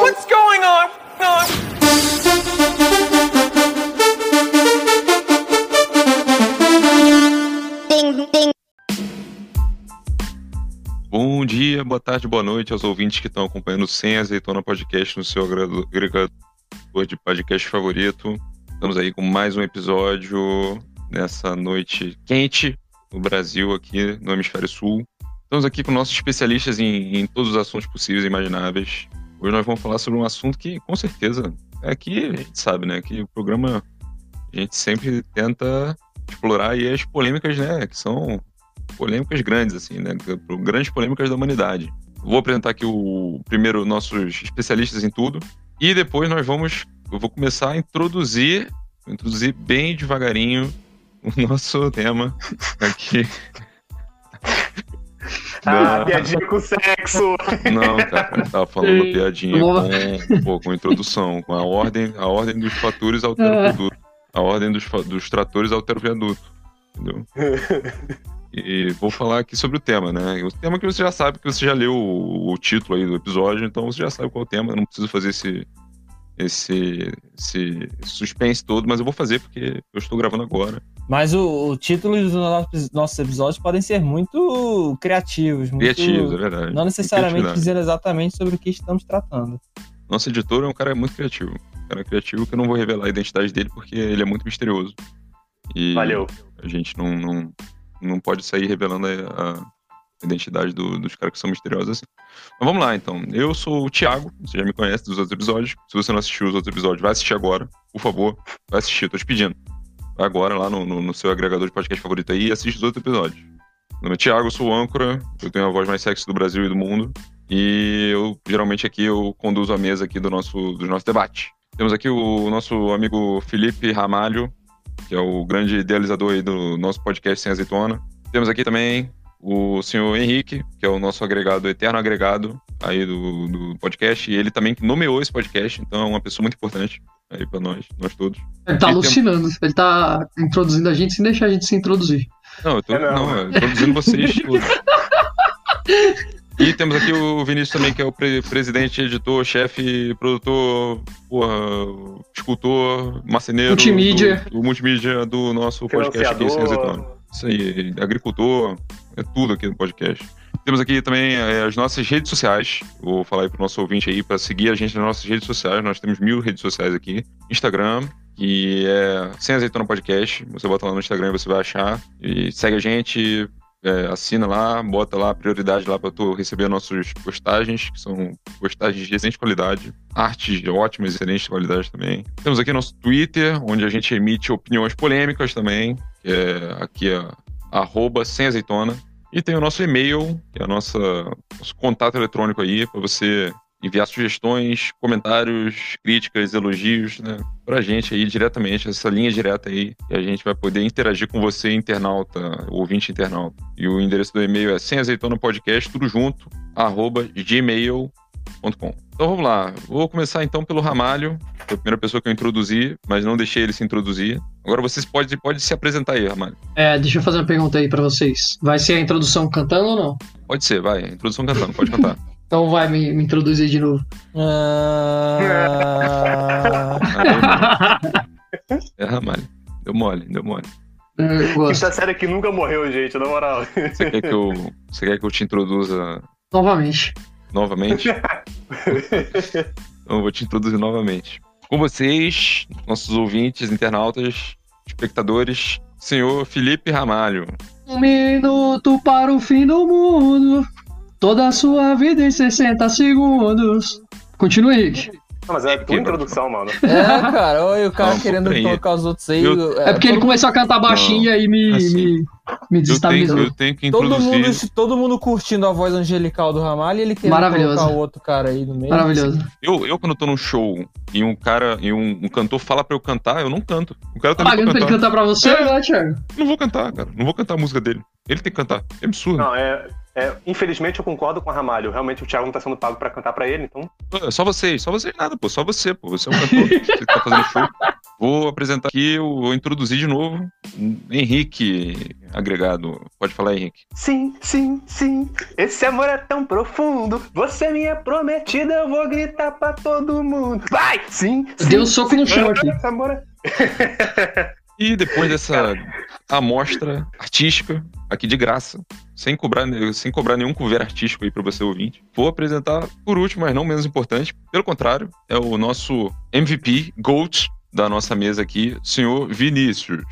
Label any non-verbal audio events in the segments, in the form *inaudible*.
What's going on? Bom dia, boa tarde, boa noite aos ouvintes que estão acompanhando Sem Azeitona Podcast no seu agregador de podcast favorito. Estamos aí com mais um episódio nessa noite quente no Brasil, aqui no Hemisfério Sul. Estamos aqui com nossos especialistas em, em todos os assuntos possíveis e imagináveis. Hoje nós vamos falar sobre um assunto que, com certeza, aqui a gente sabe, né? Que o programa a gente sempre tenta explorar aí as polêmicas, né? Que são polêmicas grandes, assim, né? Grandes polêmicas da humanidade. Vou apresentar aqui o primeiro nossos especialistas em tudo e depois nós vamos, eu vou começar a introduzir, introduzir bem devagarinho o nosso tema aqui. Ah, piadinha com sexo! Não, cara, eu tava falando uma *laughs* piadinha com, pô, com introdução, com a ordem, a ordem dos fatores altera o produto. A ordem dos, dos tratores altera o viaduto. Entendeu? E vou falar aqui sobre o tema, né? O tema que você já sabe, que você já leu o, o título aí do episódio, então você já sabe qual é o tema, eu não preciso fazer esse, esse, esse suspense todo, mas eu vou fazer porque eu estou gravando agora. Mas o, o título dos nossos episódios podem ser muito criativos. Muito, Criativos, é verdade. Não necessariamente dizendo exatamente sobre o que estamos tratando. Nosso editor é um cara muito criativo. Um cara criativo que eu não vou revelar a identidade dele porque ele é muito misterioso. E Valeu. A gente não, não, não pode sair revelando a, a identidade do, dos caras que são misteriosos assim. Mas vamos lá, então. Eu sou o Thiago, você já me conhece dos outros episódios. Se você não assistiu os outros episódios, vai assistir agora. Por favor, vai assistir, tô te pedindo. Agora lá no, no, no seu agregador de podcast favorito aí e assiste os outros episódios. Meu nome é Thiago, sou o âncora, eu tenho a voz mais sexy do Brasil e do mundo. E eu, geralmente, aqui eu conduzo a mesa aqui do nosso, do nosso debate. Temos aqui o nosso amigo Felipe Ramalho, que é o grande idealizador aí do nosso podcast Sem Azeitona. Temos aqui também o senhor Henrique, que é o nosso agregado, eterno agregado aí do, do podcast, e ele também nomeou esse podcast, então é uma pessoa muito importante aí pra nós, nós todos. Ele tá E alucinando, ele tá introduzindo a gente sem deixar a gente se introduzir. Não, eu tô É, não. não, eu tô introduzindo vocês todos. E temos aqui o Vinícius também, que é o pre- presidente, editor, chefe, produtor, porra, escultor, marceneiro. Multimídia. Do, do multimídia do nosso podcast aqui, Sem. Isso aí, agricultor, é tudo aqui no podcast. Temos aqui também é, as nossas redes sociais. Vou falar aí pro nosso ouvinte aí para seguir a gente nas nossas redes sociais. Nós temos mil redes sociais aqui. Instagram, que é Sem Azeitona Podcast. Você bota lá no Instagram você vai achar. E segue a gente, é, assina lá, bota lá prioridade lá para tu receber nossas postagens, que são postagens de excelente qualidade, artes de ótima e excelente qualidade também. Temos aqui nosso Twitter, onde a gente emite opiniões polêmicas também, que é aqui é arroba sem azeitona. E tem o nosso e-mail, que é a nossa nosso contato eletrônico aí, para você enviar sugestões, comentários, críticas, elogios, né, pra gente aí diretamente, essa linha direta aí, e a gente vai poder interagir com você, internauta, ouvinte internauta. E o endereço do e-mail é sem azeitona podcast, tudo junto, arroba gmail.com. Então vamos lá, vou começar então pelo Ramalho, foi a primeira pessoa que eu introduzi, mas não deixei ele se introduzir. Agora vocês podem pode se apresentar aí, Ramalho. É, deixa eu fazer uma pergunta aí pra vocês. Vai ser a introdução cantando ou não? Pode ser, vai, introdução cantando, pode cantar. *laughs* Então vai me, me introduzir de novo. Ah, É Ramalho. Deu mole, deu mole. Gosto. Quinta série que nunca morreu, gente, na moral. Você quer que eu, você quer que eu te introduza Novamente. Novamente? *laughs* Então eu vou te introduzir novamente. Com vocês, nossos ouvintes, internautas, espectadores, senhor Felipe Ramalho. Um minuto para o fim do mundo. Toda a sua vida em 60 segundos. Continua, Henrique. Não, mas é a Aqui, tua mano. introdução, mano. é, cara, olha o cara Não, querendo colocar os outros aí. Eu- É porque ele começou a cantar baixinho e aí me, assim. me, me Eu tenho, eu tenho que Todo mundo, todo mundo curtindo a voz angelical do Ramalho e ele querendo Maravilhoso. colocar o outro cara aí no meio. Maravilhoso. Eu, eu, quando tô num show e um cara e um, um cantor fala pra eu cantar, eu não canto. O cara tá me Pagando pra ele cantar. pra você, É. né, Thiago? Não vou cantar, cara. Não vou cantar a música dele. Ele tem que cantar. É absurdo. Não, é, é, Infelizmente eu concordo com o Ramalho. Realmente o Thiago não tá sendo pago pra cantar pra ele, então. Só vocês, só vocês nada, pô. Só você, pô. Você é um cantor. *laughs* você que tá fazendo show. Vou apresentar aqui, eu vou introduzir de novo Henrique, agregado. Pode falar, Henrique. Sim, sim, sim. Esse amor é tão profundo. Você é minha prometida, eu vou gritar pra todo mundo. Vai! Sim, sim. Deu um soco no chão aqui. Esse amor é... E depois dessa amostra artística, aqui de graça, sem cobrar, sem cobrar nenhum cover artístico aí para você ouvinte, vou apresentar por último, mas não menos importante, pelo contrário, é o nosso MVP, GOAT da nossa mesa aqui, senhor Vinícius.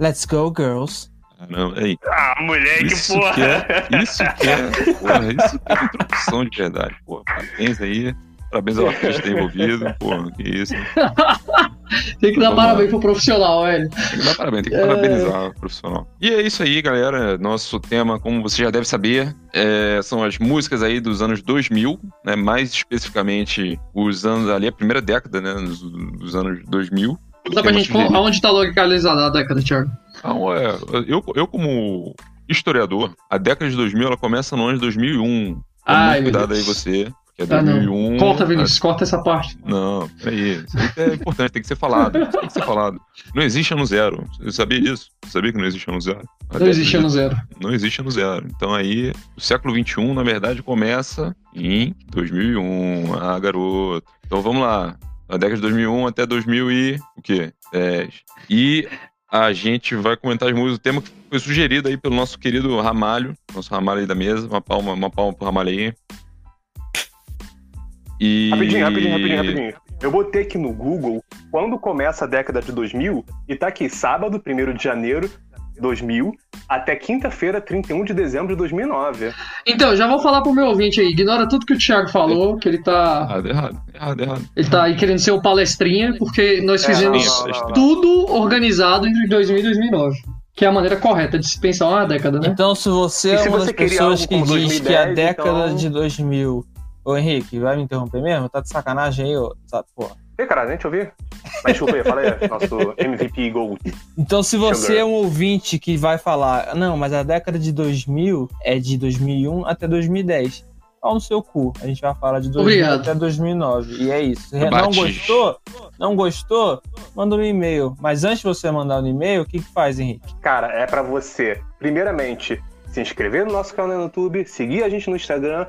Let's go, girls. Caramba, aí. Ah, moleque, Isso porra. que é, isso que é, porra, isso que é introdução de verdade, porra. Parabéns aí, parabéns ao artista envolvido, porra, que isso. Tem que dar Vamos parabéns lá. pro profissional, velho. Tem que dar parabéns, tem que parabenizar o profissional. E é isso aí, galera. Nosso tema, como você já deve saber, é, são as músicas aí dos anos 2000, né? Mais especificamente os anos ali, a primeira década, né? Dos, dos anos 2000. Dá pra gente. Aonde tá localizada a década, Thiago? Então, é, eu, eu como historiador, a década de 2000 ela começa no ano de 2001. Tome Ai, cuidado aí você, que é Ah, não. 2001. Corta, Vinícius, corta essa parte. Não, peraí. Isso aí é importante, tem que ser falado. Tem que ser falado. Não existe ano zero. Você sabia disso? Você sabia que não existe ano zero? A Não existe ano zero. Não existe ano zero. Então aí, o século XXI, na verdade, começa em 2001. Ah, garoto. Então vamos lá. Na década de 2001 até 2000 e... o quê? 10. E a gente vai comentar as músicas. O tema que foi sugerido aí pelo nosso querido Ramalho. Nosso Ramalho aí da mesa. Uma palma, uma palma pro Ramalho aí. E... Rapidinho, rapidinho, rapidinho, rapidinho. Eu botei aqui no Google quando começa a década de 2000 e tá aqui sábado, 1 de janeiro de 2000 até quinta-feira, 31 de dezembro de 2009. Então, já vou falar pro meu ouvinte aí. Ignora tudo que o Thiago falou, que ele tá. Errado, errado, errado, errado. Ele tá aí querendo ser o palestrinha, porque nós É, fizemos não, não, não, não. tudo organizado entre 2000 e 2009. Que é a maneira correta de se pensar uma década, né? Então, se você E é se uma você das pessoas que diz que a 2010, década então- de 2000. Ô Henrique, vai me interromper mesmo? Tá de sacanagem aí, ô. Sabe, porra. Ih, caralho, nem te ouvi. Mas desculpa aí, fala aí, *laughs* nosso MVP Gold. Então, se você Sugar. é um ouvinte que vai falar, não, mas a década de 2000 é de 2001 até 2010. Pau no seu cu. A gente vai falar de 2000 Obrigado. até 2009. E é isso. Não Bate. gostou? Não gostou? Manda um e-mail. Mas antes de você mandar um e-mail, o que que faz, Henrique? Cara, é pra você, primeiramente, se inscrever no nosso canal no YouTube, seguir a gente no Instagram,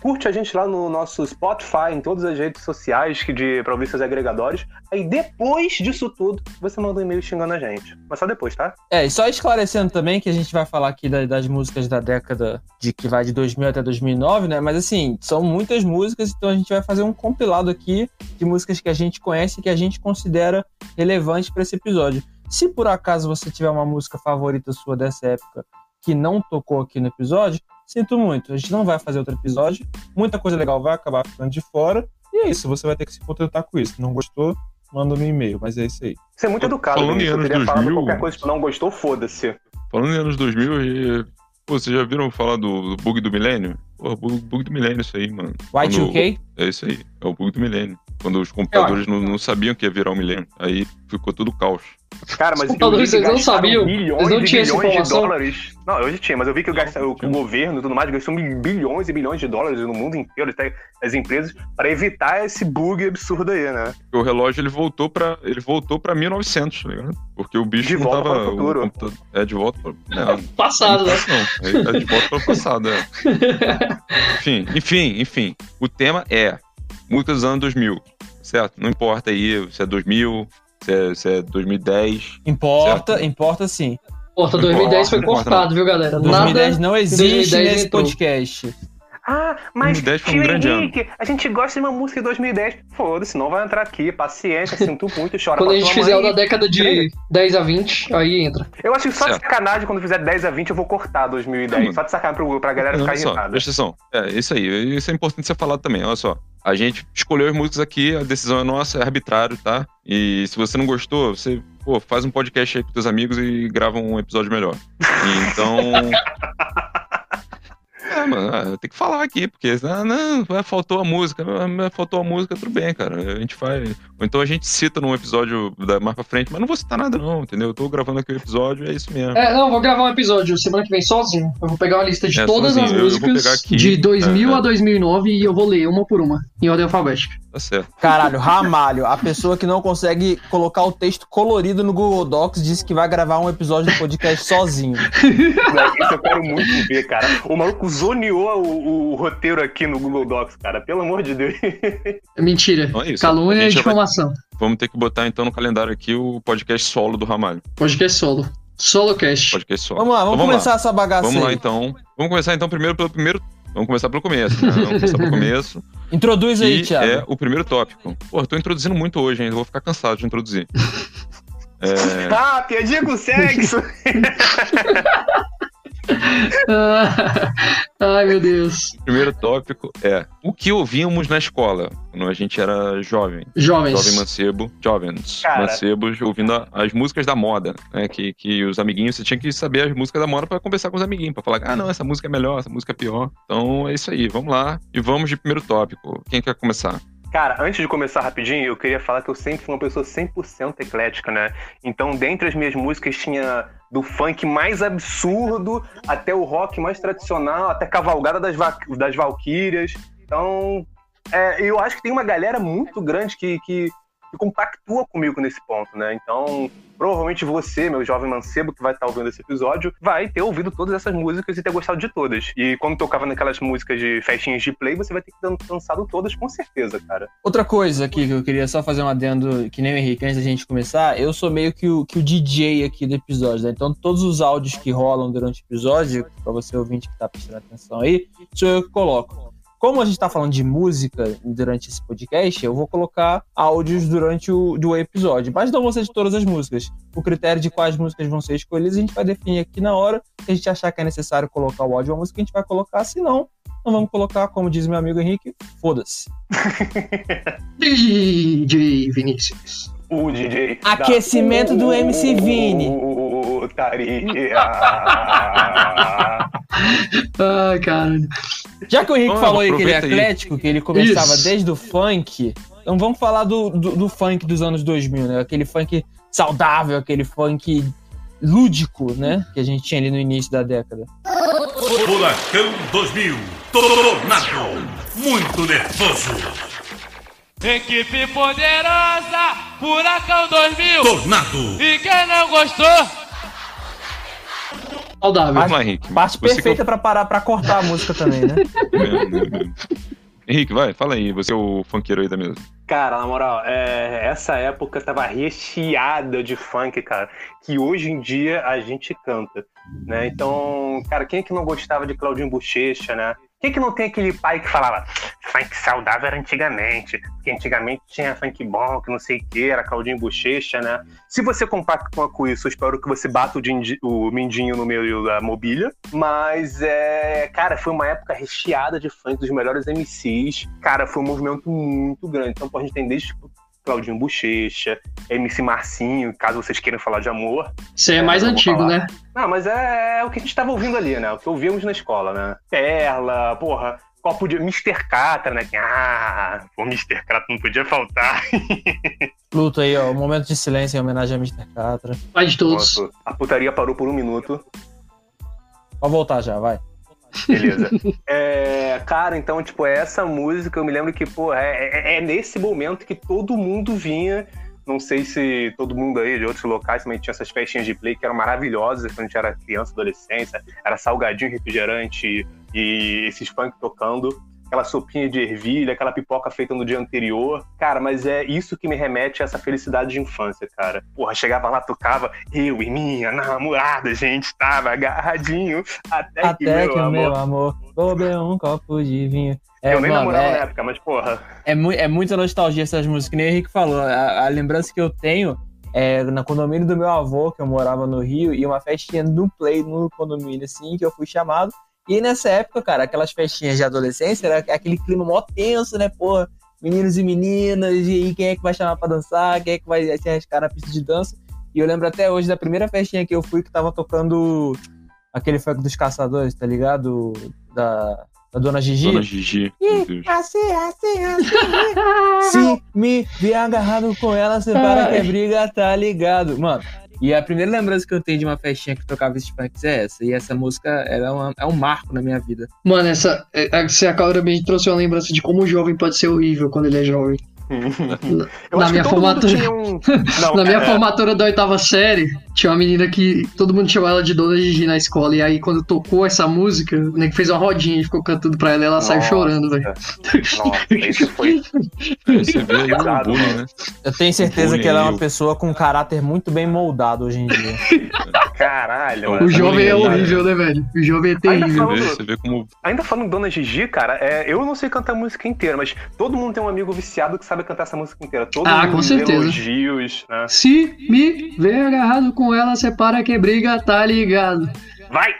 curte a gente lá no nosso Spotify, em todas as redes sociais que de, seus agregadores. Aí depois disso tudo, você manda um e-mail xingando a gente. Mas só depois, tá? É, e só esclarecendo também que a gente vai falar aqui da- das músicas da década de que vai de 2000 até 2009, né? Mas assim, são muitas músicas, então a gente vai fazer um compilado aqui de músicas que a gente conhece e que a gente considera relevante para esse episódio. Se por acaso você tiver uma música favorita sua dessa época que não tocou aqui no episódio, sinto muito, a gente não vai fazer outro episódio. Muita coisa legal vai acabar ficando de fora. E é isso, você vai ter que se contentar com isso. Não gostou? Manda no e-mail, mas é isso aí. Você é muito educado, Falando em Vinícius. Eu anos teria falado 2000, qualquer coisa que não gostou, foda-se. Falando em anos 2000, e, pô, vocês já viram falar do, do bug do milênio? Pô, bug, bug do milênio isso aí, mano. Y2K? É isso aí, é o bug do milênio. Quando os computadores não, não sabiam que ia virar o milênio. Aí ficou tudo caos. Cara, mas Os computadores, eu eles não sabiam? bilhões Eles não e tinham essa bilhões de informação? dólares. Não, eu já tinha, mas eu vi que o, gasta- o- o governo e tudo mais gastou bilhões e bilhões de dólares no mundo inteiro, até as empresas, para evitar esse bug absurdo aí, né? O relógio ele voltou pra, ele voltou pra 1900, tá ligado? Porque o bicho De não volta tava. para o futuro. computador- é, de volta *laughs* para. Não, Passado, né? Não, é de volta para o passado, é. *laughs* enfim, enfim, enfim. O tema é músicas dos anos 2000, certo? Não importa aí se é 2000, se é, se é 2010. Importa, Certo. importa sim. Porta, 2010 foi Não importa, cortado, viu, galera? 2010 Nada. não existe 2010 nesse entrou. podcast. Ah, mas 2010 foi um tio grande Henrique, a gente gosta de uma música de 2010. Foda-se, não vai entrar aqui. Paciência, sinto muito, chora Quando pra a gente fizer o da década de 10 a 20, aí entra. Eu acho que só de Certo. sacanagem, quando fizer 10 a 20, eu vou cortar 2010. Hum. Só de sacanagem pro, pra galera ficar irritada. presta atenção. É, isso aí. Isso é importante ser falado também. Olha só. A gente escolheu as músicas aqui, a decisão é nossa, é arbitrário, tá? E se você não gostou, você pô, faz um podcast aí com teus amigos e grava um episódio melhor. Então. *laughs* É, mano, ah, tem que falar aqui, porque ah, não, faltou a música, faltou a música, tudo bem, cara. A gente faz. Ou então a gente cita num episódio da mais pra frente, mas não vou citar nada, não, entendeu? Eu tô gravando aqui o episódio, é isso mesmo. É, não, vou gravar um episódio semana que vem sozinho. Eu vou pegar uma lista de é, todas sozinho. as músicas aqui, de 2000 é, a 2009 e eu vou ler uma por uma, em ordem alfabética. Tá certo. Caralho, Ramalho, a pessoa que não consegue colocar o texto colorido no Google Docs disse que vai gravar um episódio do podcast sozinho. Isso eu quero muito ver, cara. O maluco zoneou o, o roteiro aqui no Google Docs, cara. Pelo amor de Deus. Mentira. Então é Calúnia e difamação. Vai... Vamos ter que botar então no calendário aqui o podcast solo do Ramalho. Podcast solo. Solo cast. Podcast solo. Vamos lá, vamos, então, vamos começar lá. essa bagaça Vamos aí. lá então. Vamos começar então primeiro pelo primeiro Vamos começar pelo começo, né? Vamos começar pelo começo. *laughs* Introduz aí, Thiago. É o primeiro tópico. Pô, eu tô introduzindo muito hoje, hein? Eu vou ficar cansado de introduzir. *laughs* é... Ah, piadinha com sexo! *laughs* *laughs* Ai, meu Deus. O primeiro tópico é o que ouvíamos na escola quando a gente era jovem. Jovens. Jovem mancebo, jovens. Cara. Mancebos ouvindo as músicas da moda, né? Que, que os amiguinhos, você tinha que saber as músicas da moda para conversar com os amiguinhos, para falar, ah, não, essa música é melhor, essa música é pior. Então é isso aí, vamos lá. E vamos de primeiro tópico. Quem quer começar? Cara, antes de começar rapidinho, eu queria falar que eu sempre fui uma pessoa 100% eclética, né? Então, dentre as minhas músicas, tinha do funk mais absurdo até o rock mais tradicional, até Cavalgada das, Va das Valquírias. Então, é, eu acho que tem uma galera muito grande que, que que compactua comigo nesse ponto, né? Então, provavelmente você, meu jovem mancebo que vai estar ouvindo esse episódio, vai ter ouvido todas essas músicas e ter gostado de todas. E quando tocava naquelas músicas de festinhas de play, você vai ter que dançado todas com certeza, cara. Outra coisa aqui que eu queria só fazer um adendo, que nem o Henrique, antes da gente começar, eu sou meio que o, que o DJ aqui do episódio, né? Então todos os áudios que rolam durante o episódio, pra você ouvinte que tá prestando atenção aí, sou eu que coloco como a gente está falando de música durante esse podcast, eu vou colocar áudios durante o do episódio, mas não vão ser de todas as músicas. O critério de quais músicas vão ser escolhidas a gente vai definir aqui na hora. Se a gente achar que é necessário colocar o áudio de uma música, a gente vai colocar. Se não, não vamos colocar, como diz meu amigo Henrique, foda-se. *laughs* DJ Vinícius. O DJ. Aquecimento da... do MC Vini. Putaria. *laughs* Ai, cara. Já que o Henrique falou aí que ele é atlético, que ele começava Isso. desde o funk, então vamos falar do, do, do, funk dos anos 2000, né? Aquele funk saudável, aquele funk lúdico, né? Que a gente tinha ali no início da década. Furacão 2000, tornado, muito nervoso. Equipe poderosa, Furacão 2000, tornado. E quem não gostou? Saudável. Parte, Henrique. Parte perfeita que... para parar para cortar a música também, né? *laughs* Henrique, vai, fala aí, você é o funkeiro aí da mesa. Cara, na moral, é, essa época tava recheada de funk, cara, que hoje em dia a gente canta, né? Então, cara, quem é que não gostava de Claudinho Bochecha, né? Quem que não tem aquele pai que falava funk saudável era antigamente, porque antigamente tinha funk bom, que não sei o que, era caldinho bochecha, né? Se você compactua com isso, eu espero que você bata o, o mindinho no meio da mobília, mas é, cara, foi uma época recheada de funk dos melhores MCs, cara, foi um movimento muito grande, então a gente tem desde tipo, Claudinho Bochecha, MC Marcinho, caso vocês queiram falar de amor. Isso é, é mais antigo, né? Não, mas é, é, o que a gente tava ouvindo ali, né? O que ouvíamos na escola, né? Perla, porra, copo de Mr. Catra, né? Ah, o Mr. Catra não podia faltar. *laughs* Luto aí, ó, um momento de silêncio em homenagem a Mr. Catra. Vai de todos. Nossa, a putaria parou por um minuto. Pode voltar já, vai. Beleza. É, *laughs* cara, então, tipo, essa música, eu me lembro que, pô, é, é, é, nesse momento que todo mundo vinha. Não sei se todo mundo aí de outros locais também tinha essas festinhas de play que eram maravilhosas quando a gente era criança, adolescência. Era salgadinho, refrigerante e esses funk tocando aquela sopinha de ervilha, aquela pipoca feita no dia anterior. Cara, mas é isso que me remete a essa felicidade de infância, cara. Porra, chegava lá, tocava, eu e minha namorada, a gente tava agarradinho até, até que, meu, que amor... meu amor bebeu um copo de vinho. É, eu nem mano, namorava é, na época, mas porra. É, mu é muita nostalgia essas músicas, que nem o Henrique falou. A, a lembrança que eu tenho é, na condomínio do meu avô, que eu morava no Rio, e uma festinha no Play no condomínio, assim, que eu fui chamado. E nessa época, cara, aquelas festinhas de adolescência, era aquele clima mó tenso, né, porra? Meninos e meninas, e aí quem é que vai chamar pra dançar, quem é que vai se arriscar na pista de dança. E eu lembro até hoje da primeira festinha que eu fui que tava tocando aquele funk dos caçadores, tá ligado? Da, da Dona Gigi. Dona Gigi. E, assim, assim, *laughs* assim. Se me vi agarrado com ela, você para que é briga, tá ligado? Mano, e a primeira lembrança que eu tenho de uma festinha que tocava esses punks é essa. E essa música é, uma, é um marco na minha vida. Mano, essa. É, você claramente trouxe uma lembrança de como o jovem pode ser horrível quando ele é jovem. *laughs* na, minha formatura, um... *laughs* Não, na minha é... formatura da oitava série, tinha uma menina que todo mundo chamava ela de Dona Gigi na escola. E aí, quando tocou essa música, o nego fez uma rodinha e ficou cantando pra ela e ela Nossa. saiu chorando, velho. Nossa, *laughs* isso foi. Você bullying, né? Eu tenho certeza que ela é uma pessoa com um caráter muito bem moldado hoje em dia. Caralho, mano. O jovem é horrível, né, velho? O jovem é terrível. Ainda falando, você vê como... ainda falando Dona Gigi, cara, é, eu não sei cantar a música inteira, mas todo mundo tem um amigo viciado que sabe cantar essa música inteira. Todo ah, mundo com certeza. elogios, né? Se me vê agarrado com ela, separa que briga, tá ligado? Vai!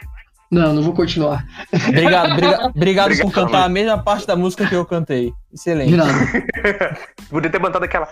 Não, não vou continuar. Obrigado, briga, obrigado, por cantar a mesma parte da música que eu cantei. Excelente. De nada. *laughs* Podia ter cantado aquela.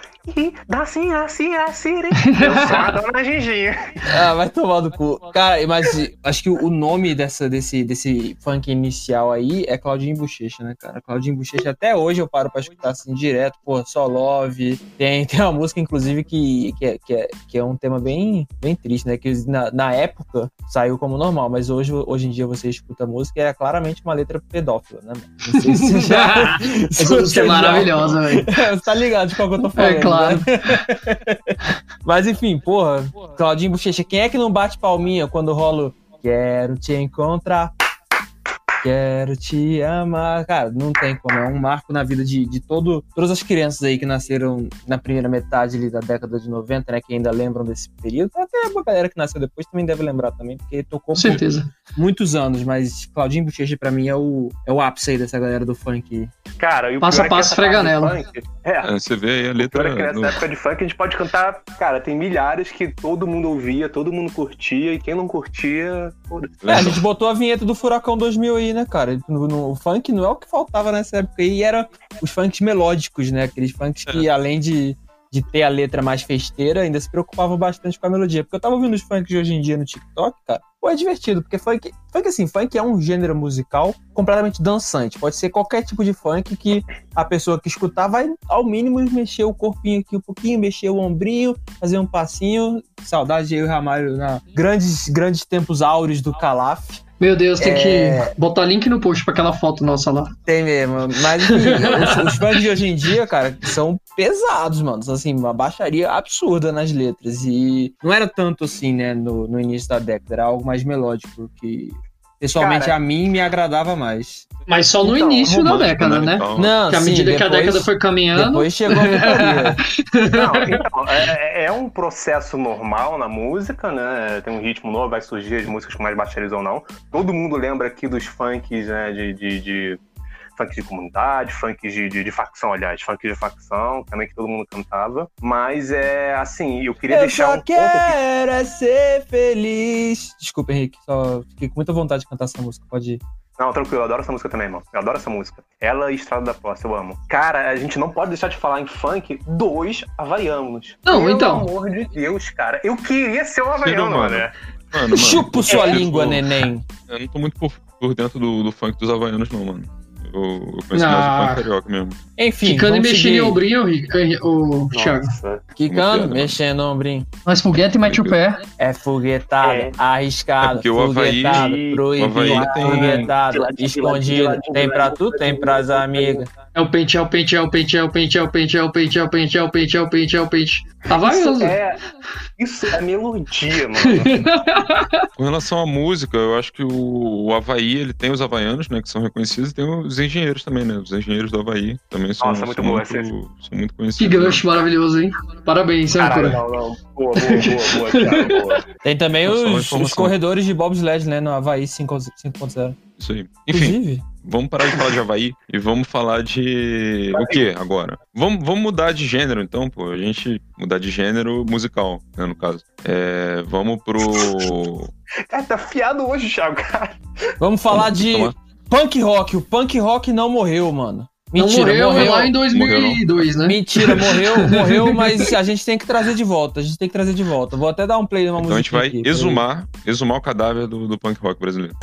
Dá assim, assim, assim. Eu sou a dona Ginginha. Ah, vai tomar do cu. Cara, mas acho que o nome dessa, desse, desse funk inicial aí é Claudinho Bochecha, né, cara? Claudinho Bochecha, até hoje eu paro pra escutar assim direto. Pô, só Love. Tem, tem uma música, inclusive, que, que, é, que, é, que é um tema bem, bem triste, né? Que na, na época saiu como normal, mas hoje, hoje em dia você escuta a música e é claramente uma letra pedófila, né? Não sei se já. *laughs* *laughs* música é maravilhosa, velho. *laughs* Você tá ligado de qual que eu tô falando. É claro. Né? *laughs* Mas enfim, porra, Claudinho Bochecha, quem é que não bate palminha quando rola Quero te encontrar Quero te amar. Cara, não tem como. É um marco na vida de, de todo, todas as crianças aí que nasceram na primeira metade ali da década de 90, né? Que ainda lembram desse período. Até a galera que nasceu depois também deve lembrar também, porque tocou Com certeza. muitos anos. Mas Claudinho Bochecha, pra mim, é o, é o ápice aí dessa galera do funk. Cara, e o passo a é passo frega nela. É, é, você vê aí a letra. É que nessa no... época de funk a gente pode cantar. Cara, tem milhares que todo mundo ouvia, todo mundo curtia, e quem não curtia. É, a gente botou a vinheta do Furacão 2000 aí, né, cara? No, no, o funk não é o que faltava nessa época aí, era os funks melódicos, né? Aqueles funks que, é. além de, de ter a letra mais festeira, ainda se preocupavam bastante com a melodia. Porque eu tava ouvindo os funks de hoje em dia no TikTok, cara. Pô, é divertido, porque funk, funk assim, funk é um gênero musical completamente dançante. Pode ser qualquer tipo de funk que a pessoa que escutar vai, ao mínimo, mexer o corpinho aqui um pouquinho, mexer o ombrinho, fazer um passinho. Saudade de eu e Ramalho na grandes, grandes tempos áureos do Calaf. Meu Deus, tem é... que botar link no post pra aquela foto nossa lá. Tem mesmo. Mas enfim, os, os fãs de hoje em dia, cara, são pesados, mano. São assim, uma baixaria absurda nas letras. E não era tanto assim, né, no, no início da década. Era algo mais melódico que Pessoalmente, Cara, a mim me agradava mais. Mas só no então, início da década, né? Então. Não, que à medida depois, que a década foi caminhando. Depois chegou a *laughs* Não, então, é, é, um processo normal na música, né? Tem um ritmo novo, vai surgir as músicas com mais baixarias ou não. Todo mundo lembra aqui dos funks, né? de, de, de funk de comunidade, funk de, de, de, facção, aliás, funk de facção, também que todo mundo cantava. Mas é assim, eu queria eu deixar só um quero é ser feliz. Desculpa, Henrique, só fiquei com muita vontade de cantar essa música, pode ir. Não, tranquilo, eu adoro essa música também, irmão. Eu adoro essa música. Ela e Estrada da Posse, eu amo. Cara, a gente não pode deixar de falar em funk dos havaianos. Não, Pelo então. Pelo amor de Deus, cara. Eu queria ser um havaiano, mano. né? Mano, mano, Chupa sua é, língua, tipo, neném. Eu não tô muito por, por dentro do, do funk dos havaianos, não, mano. Eu, eu conheço ah. mais o funk carioca mesmo. Enfim. Quicando e mexendo em ombrinho, o Thiago. Quicando, mexendo no ombrinho. Mas foguete mete o pé. É foguetado, é. arriscado, é foguetado, proibido, tem... foguetado, escondido. Tem pra tu, tem pras amigas. É o pente, é o pente, é o pente, é o pente, é o pente, é o pente, é o pente, é o pente, é o pente, é o pente. Havaiano. É, isso é melodia, mano. Com relação à música, eu acho que o, o Havaí, ele tem os havaianos, né, que são reconhecidos, e tem os engenheiros também, né? Os engenheiros do Havaí também são, Nossa, muito são, muito, são muito conhecidos. Que gancho né? maravilhoso, hein? Parabéns, Caralho, não, não. Boa, boa, boa, boa, Thiago, boa. Tem também os, os, corredores de bobsled, né, no Havaí 5.0. Isso aí. Enfim. Inclusive, Vamos parar de falar de Havaí e vamos falar de. O que agora? Vamos, vamos mudar de gênero, então, pô. A gente mudar de gênero musical, né, no caso. É, vamos pro. Cara, tá fiado hoje, Thiago, cara. Vamos falar vamos de tomar. Punk rock. O punk rock não morreu, mano. Mentira, morreu, morreu lá em 2002, né? Mentira, morreu, *laughs* morreu, mas a gente tem que trazer de volta. A gente tem que trazer de volta. Vou até dar um play numa então música. Então a gente vai aqui, exumar, exumar o cadáver do, do punk rock brasileiro.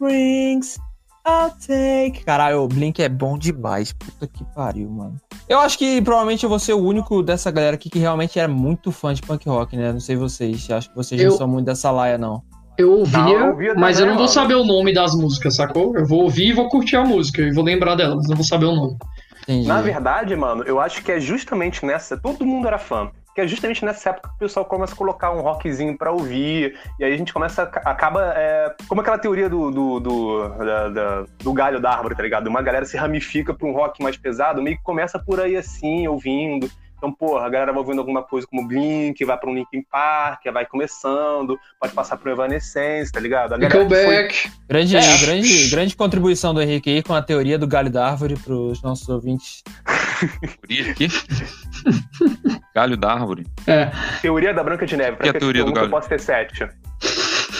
Brings, I'll take. Caralho, o Blink é bom demais. Puta que pariu, mano. Eu acho que provavelmente eu vou ser o único dessa galera aqui que realmente era muito fã de punk rock, né? Não sei vocês. Acho que vocês eu... não são muito dessa laia, não. Eu ouvia, não, eu ouvia mas eu não vou saber o nome das músicas, sacou? Eu vou ouvir e vou curtir a música e vou lembrar dela, mas não vou saber o nome. Entendi. Na verdade, mano, eu acho que é justamente nessa. Todo mundo era fã que é justamente nessa época que o pessoal começa a colocar um rockzinho pra ouvir, e aí a gente começa, acaba, é, como aquela teoria do, do, do, da, da, do galho da árvore, tá ligado? Uma galera se ramifica pra um rock mais pesado, meio que começa por aí assim, ouvindo, então, porra, a galera vai ouvindo alguma coisa como Blink, vai para um Linkin Park, vai começando, pode passar pro Evanescence, tá ligado? Nickelback. Foi... Grande, é. grande, grande contribuição do Henrique aí com a teoria do galho da árvore pros nossos ouvintes. Teoria aqui? *laughs* galho da árvore? É. Teoria da Branca de Neve. Pra que a teoria do galho? Eu posso ter sete. *laughs*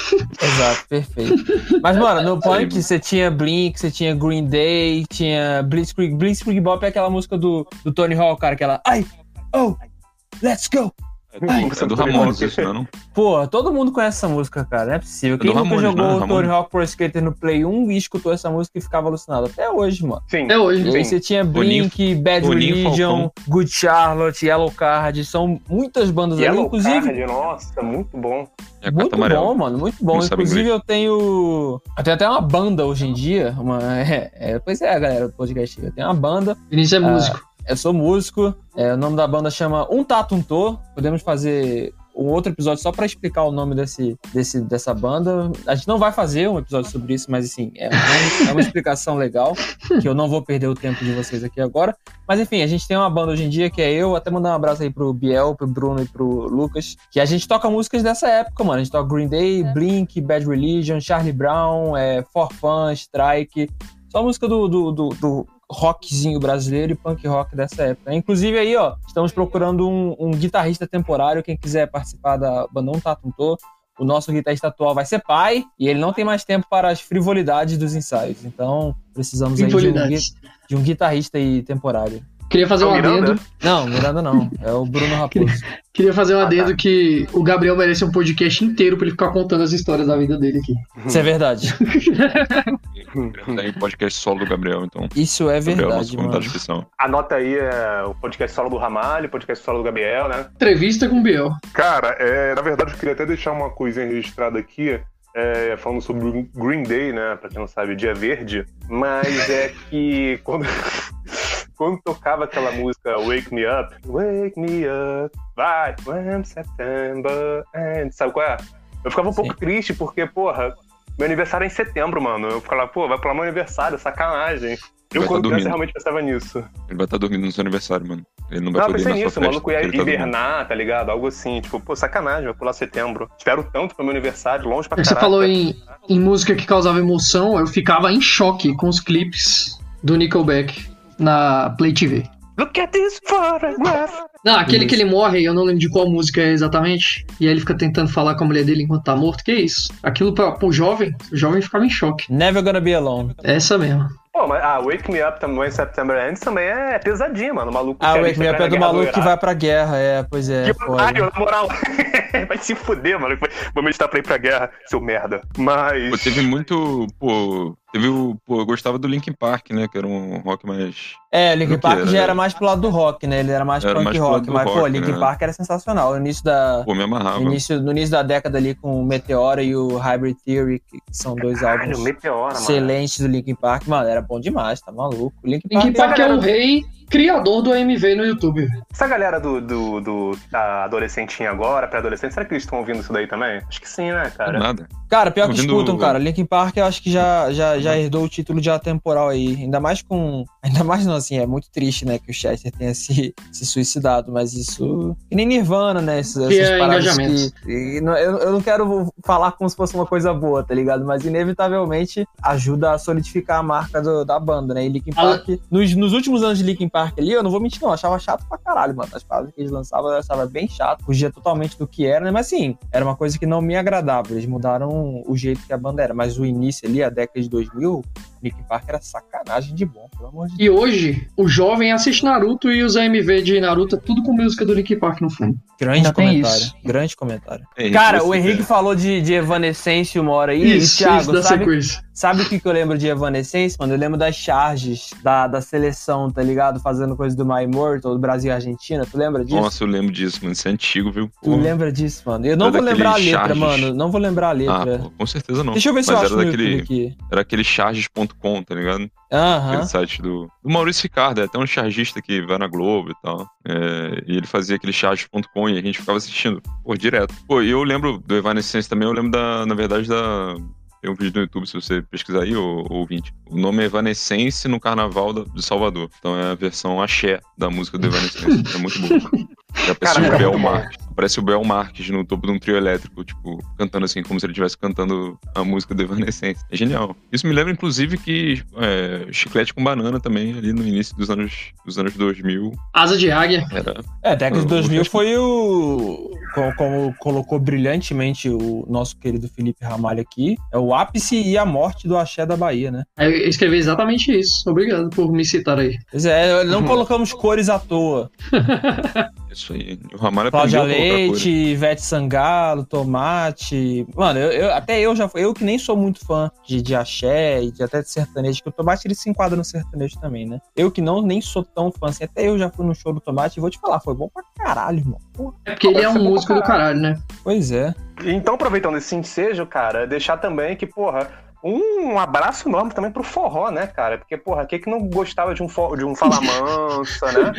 Exato, perfeito. Mas, mano, no punk você tinha Blink, você tinha Green Day, tinha Blitzkrieg. Blitzkrieg Bop é aquela música do, do Tony Hawk, cara, aquela. Ai, oh, let's go. É do Ramones isso, não é não? Pô, todo mundo conhece essa música, cara. Não é possível. É Quem nunca Ramones, jogou o Tony Hawk Pro Skater no Play 1 e escutou essa música e ficava alucinado? Até hoje, mano. Sim. Até hoje. Aí você tinha Blink, Boninho, Bad Boninho, Religion, Falcão. Good Charlotte, Yellow Card. São muitas bandas Yellow ali, inclusive. Card, nossa, muito bom. É muito bom, mano, muito bom. Inclusive, eu tenho. Eu tenho até uma banda hoje em dia. Uma... *laughs* É, é, pois é, galera do podcast. Eu tenho uma banda. Vinícius é músico. Eu sou músico. É, o nome da banda chama Um Tatuntor. Podemos fazer um outro episódio só para explicar o nome desse, desse, dessa banda. A gente não vai fazer um episódio sobre isso, mas assim, é uma, é uma explicação legal, que eu não vou perder o tempo de vocês aqui agora. Mas enfim, a gente tem uma banda hoje em dia que é eu, até mandar um abraço aí pro Biel, pro Bruno e pro Lucas, que a gente toca músicas dessa época, mano. A gente toca Green Day, Blink, Bad Religion, Charlie Brown, é, For Fun, Strike. Só música do, do, do, do rockzinho brasileiro e punk rock dessa época. Inclusive aí, ó, estamos procurando um, um guitarrista temporário, quem quiser participar da banda Um Tatuntor, o nosso guitarrista atual vai ser pai e ele não tem mais tempo para as frivolidades dos ensaios. Então, precisamos aí de um, de um guitarrista aí temporário. Queria fazer um adendo. Não, Miranda não. É o Bruno *laughs* Raposo. Queria fazer um ah, adendo tá. que o Gabriel merece um podcast inteiro pra ele ficar contando as histórias da vida dele aqui. Isso é verdade. *laughs* *laughs* Tem o podcast solo do Gabriel, então. Isso é verdade, Gabriel, mano. Anota aí é, o podcast solo do Ramalho, o podcast solo do Gabriel, né? Entrevista com o Biel. Cara, é, na verdade eu queria até deixar uma coisinha registrada aqui. É, falando sobre o Green Day, né? Pra quem não sabe, Dia Verde. Mas é *laughs* que quando, *laughs* quando tocava aquela música Wake Me Up, Wake Me Up, vai, when September, and... sabe qual é? Eu ficava um Sim. pouco triste porque, porra, meu aniversário é em setembro, mano. Eu ficava, pô, vai pular meu aniversário, sacanagem. Eu, quando criança, realmente pensava nisso. Ele vai estar tá dormindo no seu aniversário, mano. Ele não vai não, poder pensei nisso, o maluco ia tá hibernar, tá ligado? Algo assim, tipo, pô, sacanagem, vai pular setembro. Espero tanto pro meu aniversário, longe pra caralho. Você falou em, em música que causava emoção, eu ficava em choque com os clipes do Nickelback na Play TV. Look at this photograph. Não, aquele que ele morre, eu não lembro de qual música é exatamente. E aí ele fica tentando falar com a mulher dele enquanto tá morto. Que isso? Aquilo pra, pro jovem, o jovem ficava em choque. Never gonna be alone. Essa mesmo. Pô, mas a ah, Wake Me Up também, September Ends, também é pesadinha, mano. O maluco Ah, Wake Me Up é do maluco que vai pra guerra, é, pois é. Que otário, na moral. *laughs* vai se fuder, mano. Vou meditar pra ir pra guerra, seu merda. Mas. Pô, teve muito. Pô, teve o. Pô, eu gostava do Linkin Park, né? Que era um rock mais. É, Linkin Park era, já era mais pro lado do rock, né? Ele era mais era punk mais rock. Mas, rock, pô, Linkin né? Park era sensacional. No início da. Pô, me amarrava. No início, no início da década ali com o Meteora e o Hybrid Theory, que são dois Caralho, álbuns Meteora, excelentes mano. do Linkin Park. Mano, era bom demais, tá maluco. Linkin Park, Linkin Park é o rei criador do AMV no YouTube. Essa galera do, do, do da adolescentinha agora, pré-adolescente, será que eles estão ouvindo isso daí também? Acho que sim, né, cara? Nada. Cara, pior que escutam, cara. Linkin Park eu acho que já, já, já herdou o título de atemporal aí. Ainda mais com Ainda mais não, assim, é muito triste, né, que o Chester tenha se, se suicidado, mas isso. Nem Nirvana, né? Essas, que essas é. Que, eu, eu não quero falar como se fosse uma coisa boa, tá ligado? Mas inevitavelmente ajuda a solidificar a marca do, da banda, né? E Linkin Park, ah. nos, nos últimos anos de Linkin Park ali, eu não vou mentir, não, eu achava chato pra caralho, mano. As paradas que eles lançavam eu achava bem chato, fugia totalmente do que era, né? Mas assim, era uma coisa que não me agradava. Eles mudaram o jeito que a banda era, mas o início ali, a década de 2000, Linkin Park era sacanagem de bom, pelo amor de Deus. E hoje, o jovem assiste Naruto e os AMV de Naruto é tudo com música do Linkin Park no fundo. Grande Ainda comentário. Grande comentário. É, Cara, o Henrique falou de, de Evanescence uma hora aí. Isso, e, Thiago, isso da sabe, sequência. Sabe o que, que eu lembro de Evanescence, mano? Eu lembro das charges da, da seleção, tá ligado? Fazendo coisa do My Immortal, do Brasil e Argentina. Tu lembra disso? Nossa, eu lembro disso, mano. Isso é antigo, viu? Tu lembra disso, mano? Eu não era vou lembrar a letra, charges... mano. Não vou lembrar a letra. Ah, pô, com certeza não. Deixa eu ver se Mas eu acho era daquele, aqui. Era aquele charges.com, tá ligado? Aham. Aquele site do, do Maurício Ricardo, é até um chargista que vai na Globo e tal. É, e ele fazia aquele charges.com e a gente ficava assistindo, pô, direto. Pô, e eu lembro do Evanescence também, eu lembro da, na verdade, da tem um vídeo no YouTube, se você pesquisar aí, ou, ouvinte. O nome é Evanescence no Carnaval de Salvador. Então é a versão axé da música do Evanescence. é muito *laughs* bom. Já aparece o Bel Aparece o Bel Marques no topo de um trio elétrico, tipo, cantando assim, como se ele estivesse cantando a música do Evanescence. É genial. Isso me lembra, inclusive, que é, Chiclete com Banana também, ali no início dos anos, dos anos 2000. Asa de Águia. Era, é, década de 2000 foi o... Como, como, colocou brilhantemente o nosso querido Felipe Ramalho aqui, é o ápice e a morte do axé da Bahia, né? Eu escrevi exatamente isso. Obrigado por me citar aí. Pois é, não colocamos cores à toa. *laughs* Isso aí. O Ramalho Cláudia Leite, Ivete Sangalo, Tomate. Mano, eu, eu, até eu já eu que nem sou muito fã de, de axé e de, até de sertanejo, que o Tomate ele se enquadra no sertanejo também, né? Eu que não nem sou tão fã assim, até eu já fui no show do Tomate e vou te falar, foi bom pra caralho, irmão. Porra, é porque ele é um músico do caralho, né? Pois é. Então, aproveitando esse ensejo, cara, deixar também que, porra, um abraço enorme também pro forró, né, cara? Porque, porra, quem que não gostava de um, de um Fala Mansa, né?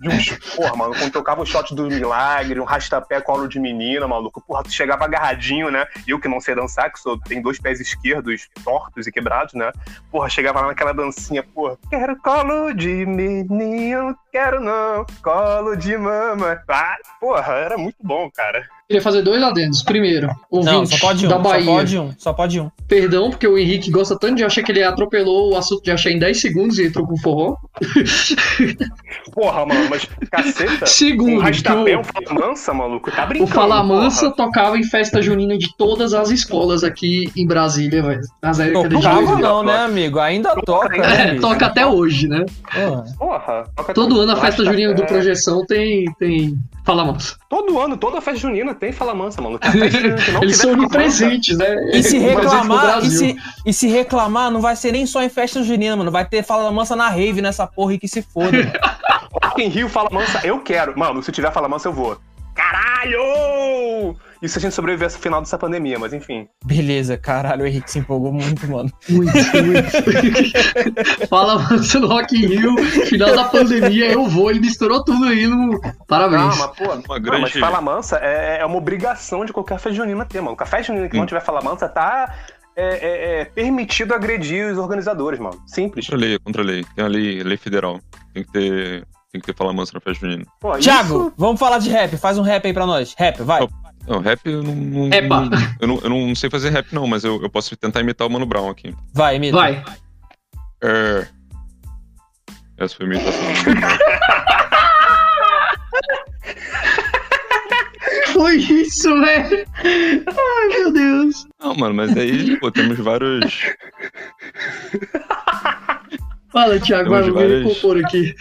De um, porra, mano, quando tocava o shot do Milagre, um rastapé colo de menina, maluco. Porra, tu chegava agarradinho, né? Eu que não sei dançar, que sou, tem dois pés esquerdos tortos e quebrados, né? Porra, chegava lá naquela dancinha, porra, quero colo de menino, quero não, colo de mama. Ah, porra, era muito bom, cara. Queria fazer dois adendos. Primeiro, ouvinte Não, só pode um, da Bahia. Só pode um, só pode um. Perdão, porque o Henrique gosta tanto de achar que ele atropelou o assunto de achar em 10 segundos e entrou com forró. *laughs* Porra, mano, mas caceta. Segundo, um rastapé, o... um Fala Mansa, maluco, tá brincando. O Fala Mansa porra. tocava em festa junina de todas as escolas aqui em Brasília, velho. Nas épocas de Tocava não, né, amigo? Ainda toca, né? É, toca até hoje, né? Porra. Todo ano a festa junina do Projeção tem, tem Fala Mansa. Todo ano, toda festa junina tem Fala Mansa, mano. *laughs* Eles são onipresentes, né? E se *laughs* reclamar, e se, e se reclamar, não vai ser nem só em festa junina, mano. Vai ter Fala Mansa na rave nessa porra e que se foda. *laughs* Rock in Rio, Fala Mansa, eu quero. Mano, se tiver Fala Mansa, eu vou. Caralho! Isso a gente sobreviver ao final dessa pandemia, mas enfim. Beleza, caralho, o Henrique se empolgou muito, mano. *laughs* Muito, muito. *laughs* Fala, mano, no Rock in Rio, final da pandemia, eu vou, ele misturou tudo aí no... Parabéns. Não, mas, pô, uma grande... não, mas Fala Mansa é, é uma obrigação de qualquer festa junina ter, mano. Café junina que hum. não tiver Fala Mansa tá... É, é, é, permitido agredir os organizadores, mano. Simples. Contra a lei, contra a lei. Tem a lei, lei federal. Tem que ter tem que ter Fala Mansa na festa junina. Pô, Thiago, isso... vamos falar de rap. Faz um rap aí pra nós. Rap, vai. Não, rap eu não. não, não eu, não eu não sei fazer rap, não, mas eu, eu posso tentar imitar o Mano Brown aqui. Vai, imita. Vai. É... Essa foi a imitação. *laughs* foi isso, velho? Ai, meu Deus. Não, mano, mas aí, pô, temos vários. Fala, Thiago, vai, várias... compor aqui.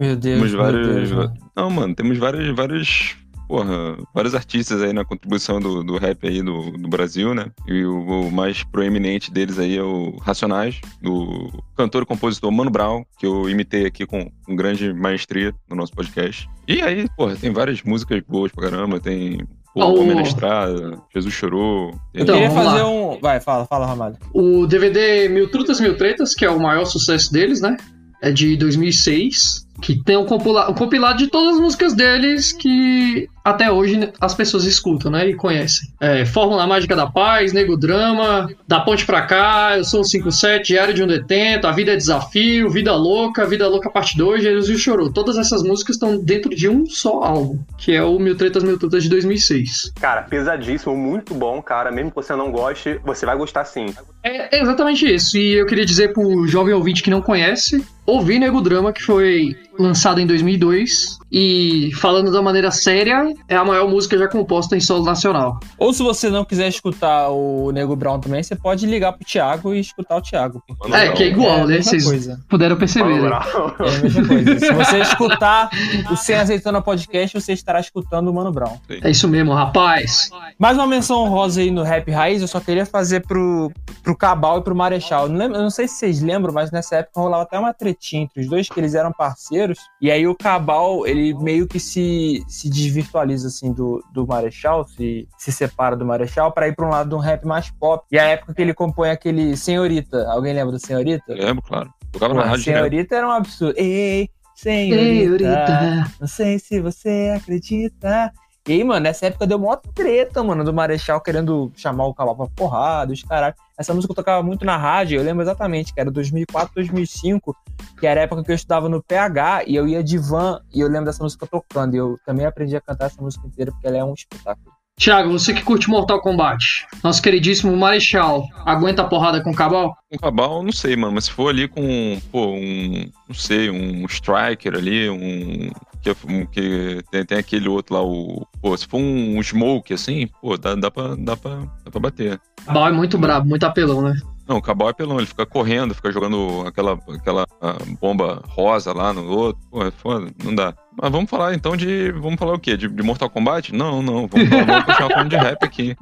Meu Deus. Temos vários. Deus, mano. Não, mano, temos vários, vários porra, vários artistas aí na contribuição do, do rap aí do, do Brasil, né? E o, o, mais proeminente deles aí é o Racionais, do cantor e compositor Mano Brown, que eu imitei aqui com, com grande maestria no nosso podcast. E aí, porra, tem várias músicas boas pra caramba, tem Pô, oh. Homem na Estrada, Jesus Chorou. Eu então, queria fazer lá. um. Vai, fala, fala, Ramalho. O DVD Mil Trutas, Mil Tretas, que é o maior sucesso deles, né? É de 2006. Que tem um, compila um compilado de todas as músicas deles que até hoje as pessoas escutam, né? E conhecem. É, Fórmula Mágica da Paz, Nego Drama, Da Ponte Pra Cá, Eu Sou o 57, Diário de um Detento, A Vida é Desafio, Vida Louca, Vida Louca Parte 2, Jesus e o Chorou. Todas essas músicas estão dentro de um só álbum, que é o Mil Tretas, Mil Tretas de 2006. Cara, pesadíssimo, muito bom, cara. Mesmo que você não goste, você vai gostar sim. É exatamente isso. E eu queria dizer pro jovem ouvinte que não conhece, ouvi Nego Drama, que foi lançado em 2002. E falando da maneira séria, é a maior música já composta em solo nacional. Ou se você não quiser escutar o Nego Brown também, você pode ligar pro Thiago e escutar o Thiago. É, que é igual, é né? Vocês coisa. puderam perceber. Né? É a mesma coisa. Se você escutar o Sem Azeitona Podcast, você estará escutando o Mano Brown. É isso mesmo, rapaz. Mais uma menção rosa aí no Rap Raiz, eu só queria fazer pro, pro Cabal e pro Marechal. Não, lembro, eu não sei se vocês lembram, mas nessa época rolava até uma tretinha entre os dois, que eles eram parceiros. E aí o Cabal, ele meio que se, se desvirtualiza, assim, do, do Marechal, se, se separa do Marechal para ir pra um lado de um rap mais pop. E a época que ele compõe aquele Senhorita. Alguém lembra do Senhorita? lembro, claro. Tocava na rádio Senhorita era um absurdo. Ei, senhorita, senhorita, não sei se você acredita. E aí, mano, nessa época deu mó treta, mano, do Marechal querendo chamar o Cabal pra porrada, os caralho. Essa música eu tocava muito na rádio, eu lembro exatamente, que era 2004, 2005, que era a época que eu estudava no PH e eu ia de van e eu lembro dessa música tocando. E eu também aprendi a cantar essa música inteira porque ela é um espetáculo. Tiago, você que curte Mortal Kombat, nosso queridíssimo Marechal, aguenta a porrada com o Cabal? Com o Cabal, não sei, mano, mas se for ali com, pô, um, não sei, um Striker ali, um que, que tem, tem, aquele outro lá, o. Pô, se for um, um smoke assim, pô, dá, dá, pra, dá, pra, dá pra bater. Cabal é muito brabo, muito apelão, né? Não, o Cabal é apelão, ele fica correndo, fica jogando aquela, aquela ah, bomba rosa lá no outro. Pô, é foda, não dá. Mas vamos falar então de. Vamos falar o quê? De, de Mortal Kombat? Não, não. Vamos, falar, vamos continuar falando de rap aqui.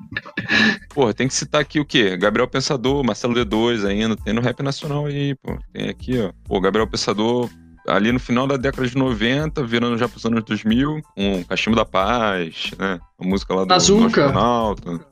Porra, tem que citar aqui o quê? Gabriel Pensador, Marcelo D2 ainda. Tem no rap nacional aí, pô. Tem aqui, ó. Pô, Gabriel Pensador, ali no final da década de 90, virando já para os anos 2000, com um Cachimbo da Paz, né? A música lá do, Azuca.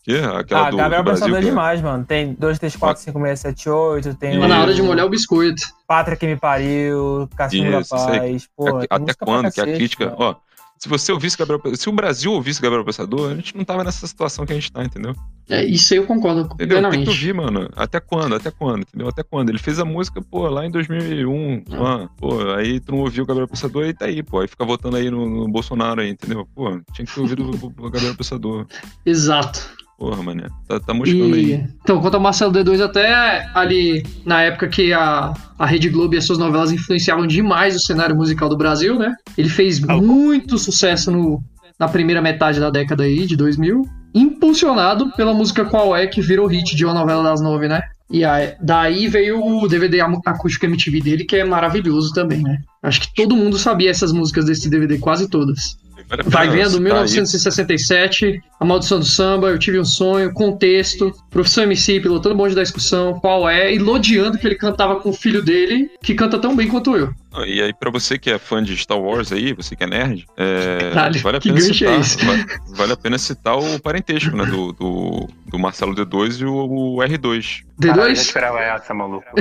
Que? Aquela ah, do, Gabriel do Brasil, é demais, mano. Tem 2, 3, 4, 5, 6, 7, 8, tem... Na hora de molhar o biscoito. Pátria que me pariu, Cachimbo Isso, da Paz, pô. Até quando que a crítica... Mano. Ó, se você ouvisse Gabriel Se o Brasil ouvisse Gabriel Pensador, a gente não tava nessa situação que a gente tá, entendeu? É, isso aí eu concordo entendeu? plenamente. Tem que ouvir, mano. Até quando? Até quando? Entendeu? Até quando? Ele fez a música, pô, lá em 2001, mano. Pô, aí tu não ouviu o Gabriel Pensador e tá aí, pô. Aí fica votando aí no, no Bolsonaro aí, entendeu? Pô, tinha que ter ouvido o, o Gabriel Pensador. *laughs* Exato. Porra, mané. Tá, tá moscando e... aí. Então, quanto ao Marcelo D2, até ali na época que a, a Rede Globo e as suas novelas influenciavam demais o cenário musical do Brasil, né? Ele fez muito sucesso no, na primeira metade da década aí, de 2000, impulsionado pela música Qual É, que virou hit de uma novela das nove, né? E aí, daí veio o DVD acústico MTV dele, que é maravilhoso também, né? Acho que todo mundo sabia essas músicas desse DVD, quase todas. Vai vendo, 1967, A Maldição do Samba, Eu Tive um Sonho, Contexto, Professor MC, pilotando bonde da discussão, qual é, e lodeando que ele cantava com o filho dele, que canta tão bem quanto eu. E aí, pra você que é fã de Star Wars aí, você que é nerd, é, Caralho, vale, a pena citar, é vale, vale, a pena citar o parentesco, né? Do, do, do Marcelo D2 e o, o R2. D2? Caralho, eu esperava essa, maluco. *laughs*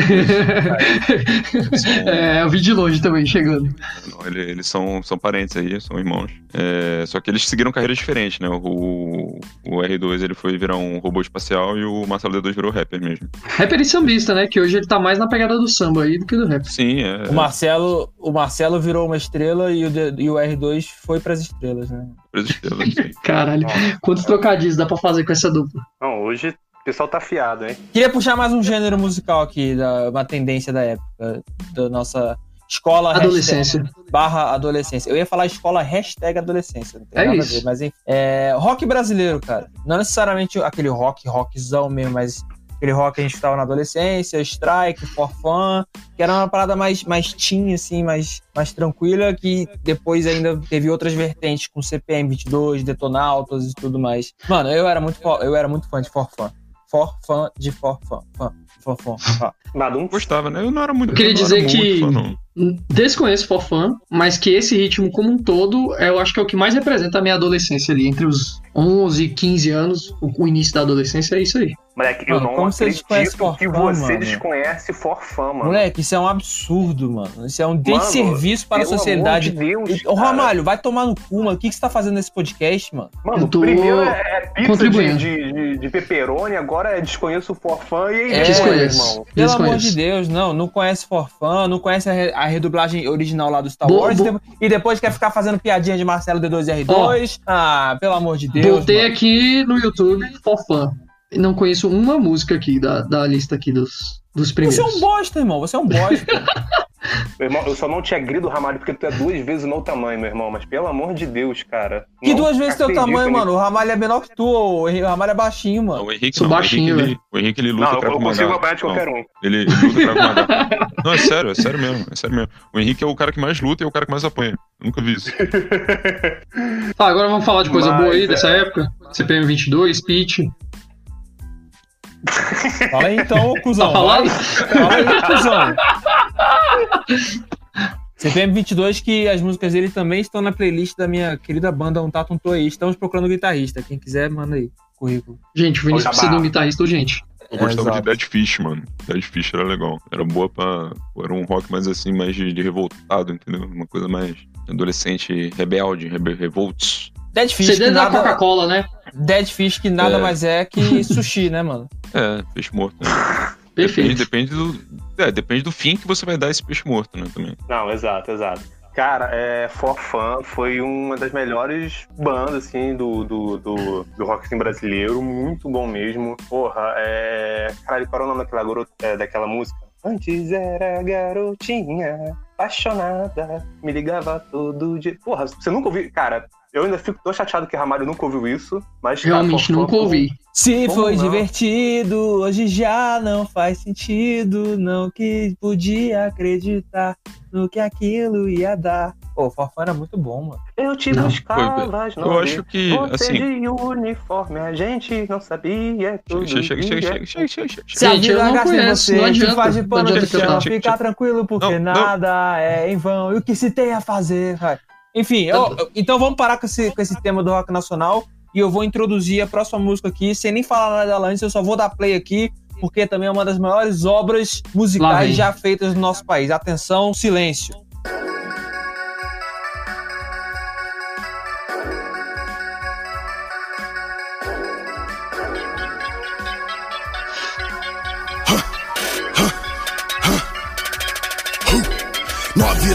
é, eu vi de longe também, chegando. Não, eles são, são parentes aí, são irmãos. É, só que eles seguiram carreiras diferentes, né? O, o R2 ele foi virar um robô espacial e o Marcelo D2 virou rapper mesmo. Rapper e sambista, né? Que hoje ele tá mais na pegada do samba aí do que do rap. Sim, é. O Marcelo Marcelo, o Marcelo virou uma estrela e o, e o R2 foi para as estrelas, né? Para as estrelas, sim. *laughs* Caralho, quantos trocadilhos dá para fazer com essa dupla? Não, hoje o pessoal tá afiado, hein? Queria puxar mais um gênero musical aqui, da, uma tendência da época, da nossa escola adolescência barra adolescência. Eu ia falar escola hashtag adolescência, não tem é nada isso. a ver, mas enfim. É, rock brasileiro, cara. Não necessariamente aquele rock, rockzão mesmo, mas aquele rock que a gente escutava na adolescência, Strike, For Fun, que era uma parada mais, mais teen, assim, mais, mais tranquila, que depois ainda teve outras vertentes com CPM 22, Detonautas e tudo mais. Mano, eu era muito, eu era muito fã de For Fun. For Fun de For Fun. fun. For Fun. Nada, gostava, né? Eu não era muito Eu queria dizer que fã, desconheço For Fun, mas que esse ritmo como um todo, eu acho que é o que mais representa a minha adolescência ali, entre os 11 e 15 anos, o início da adolescência é isso aí. Moleque, eu não como você desconhece acredito que você mano? desconhece Forfã, mano. Moleque, isso é um absurdo, mano. Isso é um desserviço para a sociedade. amor de Deus, E- Ô. Ramalho, vai tomar no cu, mano. O que, que você tá fazendo nesse podcast, mano? Mano, Eu tô primeiro é, é pizza de, de, de, de pepperoni, agora é desconheço o Forfã e aí, É, irmão. Pelo amor de Deus, não. Não conhece Forfã, não conhece a, re- a redublagem original lá do Star Bo- Wars. bo- e depois- quer ficar fazendo piadinha de Marcelo D2R2. Ah, pelo amor de Deus. Botei mano. aqui no YouTube, fofã. Não conheço uma música aqui da, da lista aqui dos, dos primeiros. Você é um bosta, irmão. Você é um bosta. *laughs* Meu irmão, eu só não te agrido, Ramalho, porque tu é duas vezes o meu tamanho, meu irmão. Mas pelo amor de Deus, cara. que não duas vezes teu tamanho, mano. O Ramalho é menor que tu. O Ramalho é baixinho, Não, mano. o Henrique Sou não. baixinho, o, Henrique, ele, velho. o Henrique ele luta Não, eu, Krav eu consigo apanhar de Não, qualquer um. Ele, ele luta Maga. *laughs* Não, é sério, é sério mesmo. É sério mesmo. O Henrique é o cara que mais luta e é o cara que mais apanha. Eu nunca vi isso. *laughs* Tá, agora vamos falar de coisa Mas, boa aí é. dessa época. CPM 22, Pitch. Fala aí então, ô cuzão. Tá vai. Fala aí, cuzão. CPM 22, que as músicas dele também estão na playlist da minha querida banda Um Tatum Toei. Estamos procurando guitarrista. Quem quiser, manda aí. Currículo. Gente, o Vinícius precisa de um guitarrista urgente. Eu gostava exato. de Dead Fish, mano. Dead Fish era legal. Era boa pra. Era um rock mais assim, mais de, de revoltado, entendeu? Uma coisa mais adolescente, rebelde, rebe revolts. Dead Fish, CD da nada, Coca-Cola, né? Dead Fish, que nada É. mais é que *laughs* sushi, né, mano? É, peixe morto. Né? *laughs* Perfeito. Depende, depende do. É, depende do fim que você vai dar esse peixe morto, né? Também. Não, exato, exato. Cara, é, Forfã foi uma das melhores bandas, assim, do, do, do, do rock assim, brasileiro. Muito bom mesmo. Porra, é... Caralho, qual era o nome daquela, garota, é, daquela música? Antes era garotinha, apaixonada, me ligava todo dia. Porra, você nunca ouviu... Cara, eu ainda fico tão chateado que Ramalho nunca ouviu isso, mas... cara, Realmente Forfã nunca ouvi. Se Como foi não? divertido, hoje já não faz sentido. Não que podia acreditar no que aquilo ia dar. Pô, o Forfã era muito bom, mano. Eu te Não, buscava, não Eu vi. acho que, Você assim. de uniforme, a gente não sabia tudo. Chega, chega, chega, dia. chega, chega, chega, chega. Se a vida não gasta em você, não te adianta, faz de não pano de chão, fica tranquilo porque Não, não. nada é em vão. E o que se tem a fazer, vai. Enfim, eu- eu- então vamos parar com esse, com esse tema do rock nacional e eu vou introduzir a próxima música aqui, sem nem falar nada dela antes, eu só vou dar play aqui, porque também é uma das maiores obras musicais já feitas no nosso país. Atenção, silêncio.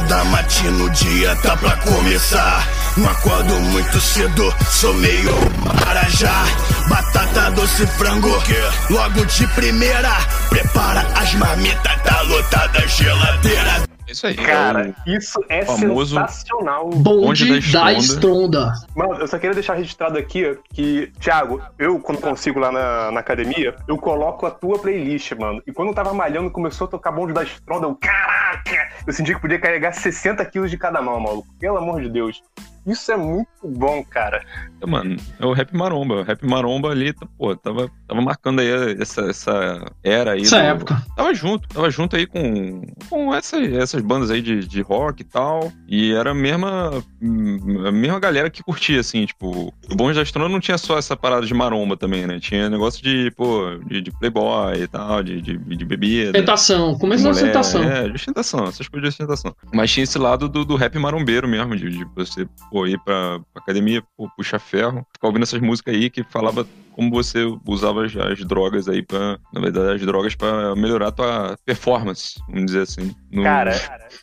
Da matina, o dia tá pra começar. Não acordo muito cedo, sou meio marajá. Batata doce frango, logo de primeira. Prepara as marmitas, tá lotada a geladeira. É isso aí. Cara, é isso é famoso- sensacional. Bonde Bonde da da Estronda. Estronda. Mano, eu só queria deixar registrado aqui que, Thiago, eu, quando consigo lá na, na academia, eu coloco a tua playlist, mano. E quando eu tava malhando, começou a tocar bonde da estronda, eu, caraca! Eu senti que podia carregar 60 quilos de cada mão, maluco. Pelo amor de Deus. Isso é muito bom, cara. É, mano, é o rap maromba. O rap maromba ali, pô, tava, tava marcando aí essa, essa era aí. Essa do- época. Tava junto, tava junto aí com, com essa, essas bandas aí de, de rock e tal. E era a mesma, a mesma galera que curtia, assim, tipo, o Bons da Estrona não tinha só essa parada de maromba também, né? Tinha negócio de, pô, de, de playboy e tal, de, de, de bebida. Tentação. Começo da mulher, tentação. É, de ostentação, essas coisas de ostentação. Mas tinha esse lado do, do rap marombeiro mesmo, de, de você pô, ir pra, pra academia, pô, puxar ferro, ficar ouvindo essas músicas aí que falava como você usava as, as drogas aí pra, na verdade, as drogas pra melhorar a tua performance, vamos dizer assim. No Cara,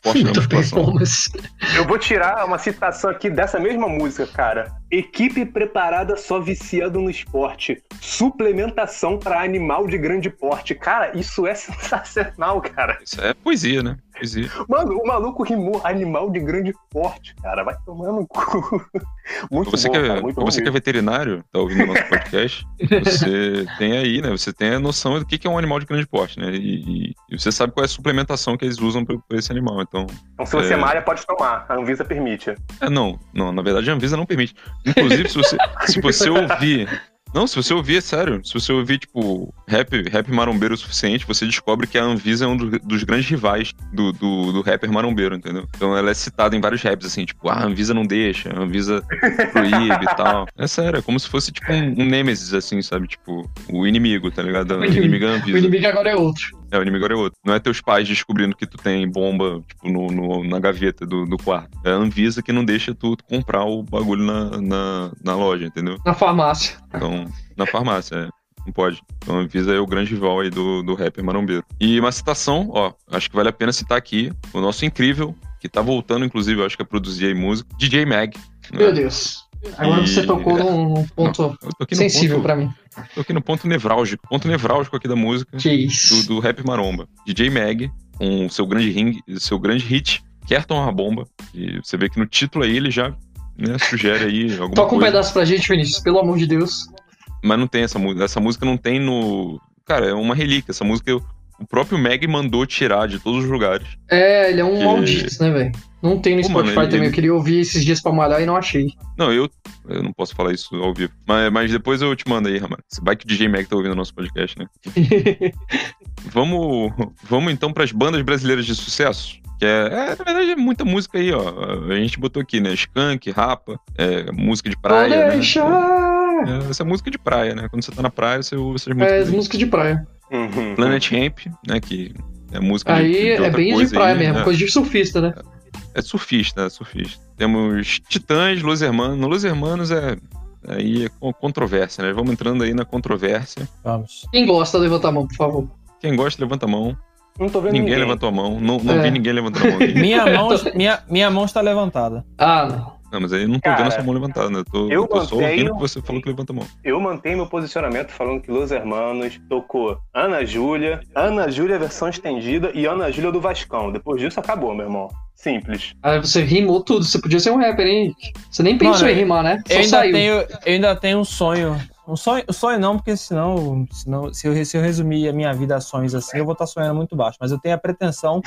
*laughs* performance. eu vou tirar uma citação aqui dessa mesma música, cara. Equipe preparada só viciado no esporte. Suplementação pra animal de grande porte. Cara, isso é *laughs* sensacional, cara. Isso é poesia, né? Poesia. Mano, o maluco rimou animal de grande porte, cara. Vai tomando no cu. *laughs* Muito Você, bom, que, cara. é, Muito bom você que é veterinário, tá ouvindo o nosso podcast, *laughs* você tem aí, né? Você tem a noção do que que é um animal de grande porte, né? E, e- e você sabe qual é a suplementação que eles usam pra, pra esse animal. Então, Então, se você é. malha, pode tomar. A Anvisa permite. É, não, não, na verdade a Anvisa não permite. Inclusive, se você, se você *laughs* ouvir Não, se você ouvir, é sério. Se você ouvir, tipo, rap, rap marombeiro o suficiente, você descobre que a Anvisa é um do, dos grandes rivais do, do, do, rapper marombeiro, entendeu? Então ela é citada em vários raps, assim, tipo, ah, a Anvisa não deixa, a Anvisa proíbe e *laughs* tal. É sério, é como se fosse, tipo, um, um Nemesis, assim, sabe? Tipo, o inimigo, tá ligado? O inimigo é Anvisa. O inimigo agora é outro. É, o inimigo agora é outro. Não é teus pais descobrindo que tu tem bomba, tipo, no, no na gaveta do, do, quarto. É a Anvisa que não deixa tu comprar o bagulho na, na, na loja, entendeu? Na farmácia. Então, na farmácia, é. Não pode. Então Anvisa é o grande rival aí do, do rapper marombeiro. E uma citação, ó, acho que vale a pena citar aqui, o nosso incrível, que tá voltando, inclusive, acho que a produzir aí música, DJ Mag. Né? Meu Deus. Agora e... você tocou num ponto não, sensível para mim. Tô aqui no ponto nevrálgico, ponto nevrálgico aqui da música. Do, do rap maromba. DJ Mag, com seu grande ring, seu grande hit, Kerton a bomba. E você vê que no título aí ele já né, sugere aí alguma *laughs* Toca um coisa. pedaço pra gente, Vinícius, pelo amor de Deus. Mas não tem essa música. Essa música não tem no. Cara, é uma relíquia. Essa música o próprio Meg mandou tirar de todos os lugares. É, ele é um que... maldito, né, velho? Não tem no Pô, Spotify mano, ele... também. Eu queria ouvir esses dias pra malhar e não achei. Não, eu, eu não posso falar isso ao vivo. Mas, mas depois eu te mando aí, Ramon. Vai que o DJ Meg tá ouvindo o nosso podcast, né? *laughs* vamos, vamos então pras bandas brasileiras de sucesso? Que é, é, na verdade, é muita música aí, ó. A gente botou aqui, né? Skunk, Rapa, é, música de praia. Né? É, essa é música de praia, né? Quando você tá na praia, você ouve essas músicas. É, música de praia. Uhum. Planet Ramp, né? Que é música aí de, de é bem de praia aí, mesmo, né? coisa de surfista, né? É, é surfista, é surfista. Temos Titãs, Los Hermanos. No Los Hermanos é aí é controvérsia, né? Vamos entrando aí na controvérsia. Vamos. Quem gosta, levanta a mão, por favor. Quem gosta, levanta a mão. Não tô vendo ninguém. Ninguém levantou a mão. Não, não é. vi ninguém levantando a mão. minha, *laughs* mão minha, minha mão está levantada. Ah, não. Não, mas aí eu não tô Cara, vendo essa mão levantada, né? Eu tô, eu tô só ouvindo que você falou que levanta a mão. Eu mantenho meu posicionamento falando que Los Hermanos tocou Ana Júlia, Ana Júlia versão estendida e Ana Júlia do Vascão. Depois disso acabou, meu irmão. Simples. Ah, você rimou tudo. Você podia ser um rapper, hein? Você nem pensou Mano, em rimar, né? Só eu, ainda saiu. Tenho, eu ainda tenho um sonho um sonho, sonho não, porque senão, senão se, eu, se eu resumir a minha vida a sonhos assim, eu vou estar sonhando muito baixo. Mas eu tenho a pretensão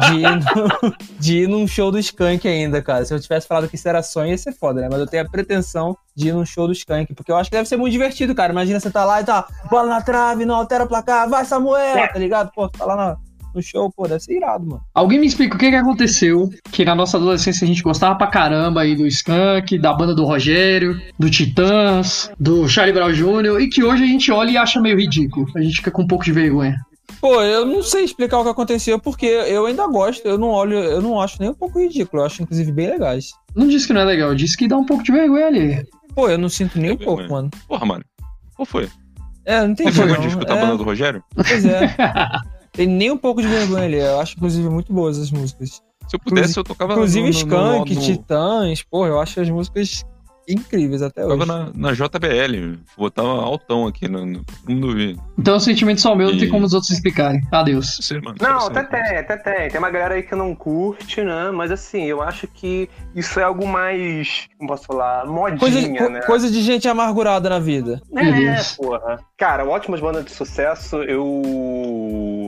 de ir, no, *laughs* de ir num show do Skank ainda, cara. Se eu tivesse falado que isso era sonho, ia ser foda, né? Mas eu tenho a pretensão de ir num show do Skank, porque eu acho que deve ser muito divertido, cara. Imagina você tá lá e tá, bola na trave, não altera o placar, vai Samuel, tá ligado? Pô, tá lá na no show, pô, deve ser irado, mano. Alguém me explica o que que aconteceu, que na nossa adolescência a gente gostava pra caramba aí do Skank, da banda do Rogério, do Titãs, do Charlie Brown Jr., e que hoje a gente olha e acha meio ridículo. A gente fica com um pouco de vergonha. Pô, eu não sei explicar o que aconteceu, porque eu ainda gosto, eu não olho, eu não acho nem um pouco ridículo, eu acho inclusive bem legais. Não disse que não é legal, disse que dá um pouco de vergonha ali. Pô, eu não sinto nem um pouco, mano. Porra, mano. Qual foi? É, não tem vergonha de escutar é... a banda do Rogério? Pois é. *laughs* Tem nem um pouco de vergonha ali. Eu acho, inclusive, muito boas as músicas. Se eu pudesse, eu tocava Inclusive, no, no, Skank, no, Titãs, porra, eu acho as músicas incríveis até hoje. Tava na, na JBL, botava altão aqui, no, no, todo mundo ouvir. Então o sentimento só meu, e... não tem como os outros explicarem. Adeus. Sim, mano, não, até tem, até tem. Tem uma galera aí que não curte, né? Mas assim, eu acho que isso é algo mais, como posso falar, modinha, coisa, né? Coisa de gente amargurada na vida. É, porra. Cara, ótimas bandas de sucesso, eu...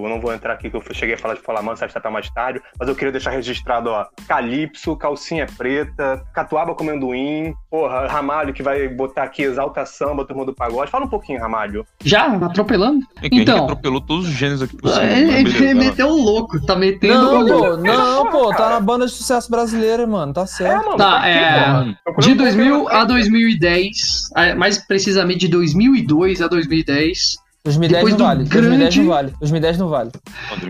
eu não vou entrar aqui que eu cheguei a falar de Falar Mansa, acho que tá mais tarde, mas eu queria deixar registrado, ó, Calypso, Calcinha Preta, Catuaba com Amendoim, porra, Ramalho que vai botar aqui Exalta Samba, Turma do Pagode. Fala um pouquinho, Ramalho. Já? Atropelando? É que então, atropelou todos os gêneros aqui por cima. Ele, ele meteu o louco, tá metendo não, louco. Não, pô, tá na banda de sucesso brasileira, mano, tá certo. É, mano, tá, tá é... de 2000 a 2010, mais precisamente de 2002 a 2010, 2010. 2010 Depois não vale. Grande... 2010 não vale. 2010 não vale.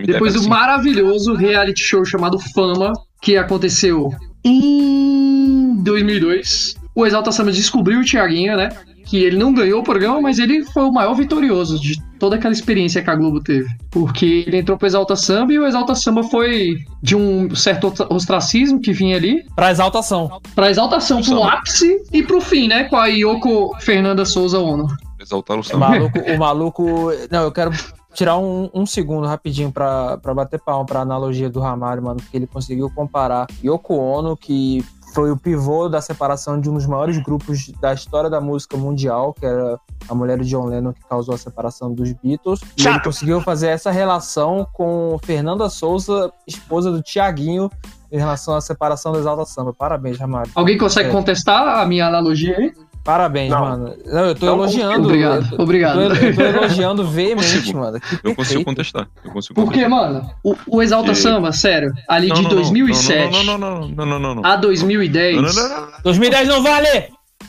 Depois do maravilhoso reality show chamado Fama, que aconteceu em 2002. O Exalta Samba descobriu o Thiaguinho, né? Que ele não ganhou o programa, mas ele foi o maior vitorioso de toda aquela experiência que a Globo teve. Porque ele entrou pro Exalta Samba e o Exalta Samba foi de um certo ostracismo que vinha ali. Pra exaltação. Pra exaltação, pro ápice e pro fim, né? Com a Yoko Fernanda Souza Ono exaltar o samba. O maluco, o maluco. Não, eu quero tirar um, um segundo rapidinho pra, pra bater palma pra analogia do Ramalho, mano, porque ele conseguiu comparar Yoko Ono, que foi o pivô da separação de um dos maiores grupos da história da música mundial, que era a mulher de John Lennon, que causou a separação dos Beatles. E ele conseguiu fazer essa relação com Fernanda Souza, esposa do Tiaguinho, em relação à separação do Exalta Samba. Parabéns, Ramalho. Alguém consegue é. contestar a minha analogia aí? Parabéns, não. mano. Não, eu tô não, elogiando. Obrigado, eu tô, obrigado. Eu tô, eu tô elogiando *laughs* veemente, mano. Que eu consigo contestar. Eu consigo Porque, contestar. mano, o, o Exalta Samba, sério, ali Não, de não, não. 2007 Não, não, não, não, não, não, não. a 2010. Não, não, não, não. 2010 não vale!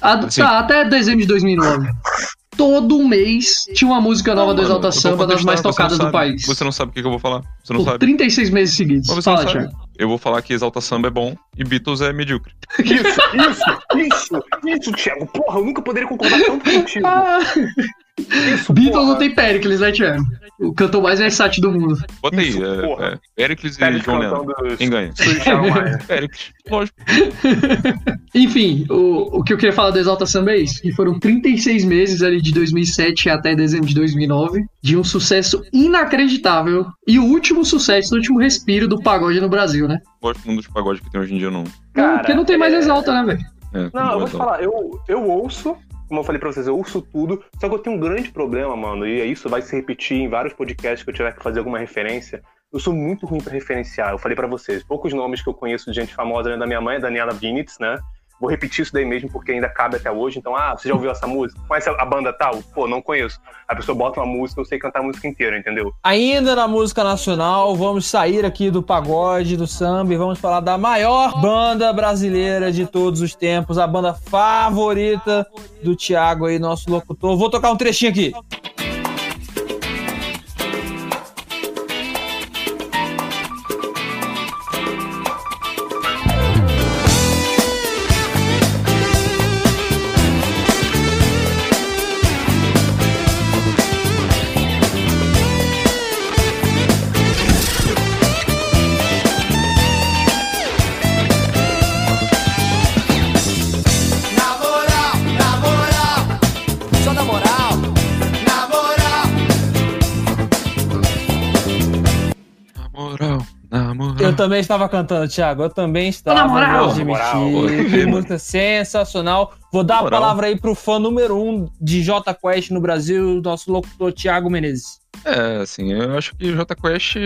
a- Sim. tá, até dezembro de 2009. Todo mês tinha uma música nova do Exalta Samba das mais tocadas do sabe. país. Você não sabe o que que eu vou falar. Você não Por sabe. 36 meses seguidos. Mas você Fala. Thiago. Eu vou falar que Exalta Samba é bom e Beatles é medíocre. *laughs* Isso, isso, isso, isso, Thiago. Porra, eu nunca poderia concordar tanto contigo. Ah, Isso, Beatles porra. não tem Pericles, né, Thiago? O cantor mais versátil do mundo. Bota aí, Isso, é, porra. é, Pericles e Pérez John Lennon. Quem ganha? *laughs* Pericles, lógico. *laughs* Enfim, o, o que eu queria falar do Exalta Samba é isso. Que foram 36 meses ali de 2007 até dezembro de 2009 de um sucesso inacreditável e o último sucesso, o último respiro do pagode no Brasil, né? Gosto muito dos pagodes que tem hoje em dia, não. Cara, Porque não tem mais é- Exalta, né, velho? É, Não, eu vou te falar, eu, eu ouço, como eu falei pra vocês, eu ouço tudo, só que eu tenho um grande problema, mano, e isso vai se repetir em vários podcasts que eu tiver que fazer alguma referência. Eu sou muito ruim pra referenciar, eu falei pra vocês, poucos nomes que eu conheço de gente famosa além da minha mãe, Daniela Vinitz, né? Vou repetir isso daí mesmo porque ainda cabe até hoje. Então, ah, você já ouviu essa música? Conhece a banda tal? Pô, não conheço. A pessoa bota uma música, eu sei cantar a música inteira, entendeu? Ainda na música nacional, vamos sair aqui do pagode, do samba e vamos falar da maior banda brasileira de todos os tempos, a banda favorita do Thiago aí, nosso locutor. Vou tocar um trechinho aqui. Também estava cantando, Thiago. Eu também estava. Na moral. moral. Que música sensacional. Vou dar a palavra aí pro fã número um de J Quest no Brasil, nosso locutor Thiago Menezes. É, assim, eu acho que J Quest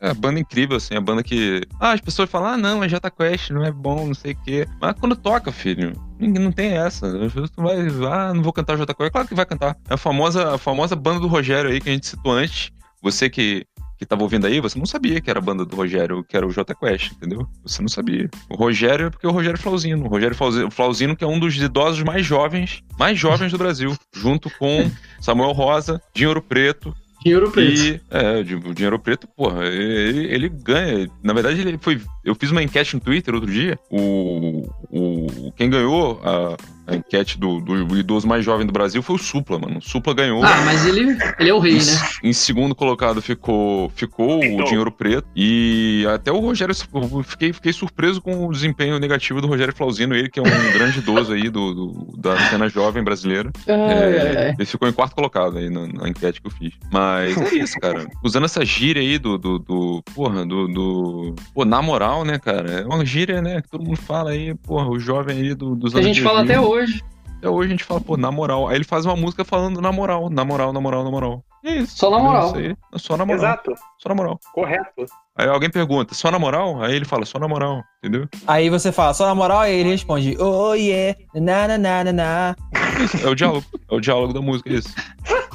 é uma banda incrível, assim, a banda que. Ah, as pessoas falam, ah, não, é J Quest, não é bom, não sei o quê. Mas quando toca, filho, ninguém não tem essa. As pessoas não vai, ah, não vou cantar J Quest. Claro que vai cantar. É a famosa, a famosa banda do Rogério aí que a gente citou antes. Você que. Que tava ouvindo aí, você não sabia que era a banda do Rogério, que era o J Quest, entendeu? Você não sabia. O Rogério é porque é o Rogério Flauzino. O Rogério Flauzi- Flauzino, que é um dos idosos mais jovens, mais jovens do Brasil, junto com Samuel Rosa, Dinheiro Preto, Dinheiro preto. e é, o dinheiro preto, porra, ele, ele ganha. Na verdade, ele foi. Eu fiz uma enquete no Twitter outro dia. O, o quem ganhou a, a enquete do, do idoso mais jovem do Brasil foi o Supla, mano. O Supla ganhou. Ah, mas ele, ele é o rei, né? Em segundo colocado ficou, ficou Então. o Dinheiro Preto. E até o Rogério. eu Fiquei, fiquei surpreso com o desempenho negativo do Rogério Flauzino, ele que é um *laughs* grande idoso aí do, do- da cena jovem brasileira. Ai, É, ai. ele ficou em quarto colocado aí na, na enquete que eu fiz. Mas é isso, cara. *laughs* Usando essa gíria aí do. do, do porra, do, do. Pô, na moral, né, cara? É uma gíria, né? Que todo mundo fala aí, porra, o jovem aí do, dos Que a anos gente fala 2000. até hoje. Até hoje a gente fala, pô, na moral. Aí ele faz uma música falando na moral, na moral, na moral, na moral. É isso. Só na entendeu? moral. Isso aí. É Só na moral. Exato, Só na moral. correto. Aí alguém pergunta, só na moral? Aí ele fala, só na moral, entendeu? Aí você fala, só na moral, e ele responde, oh yeah, na na na na na. Isso, é o diálogo. É o diálogo da música, é isso.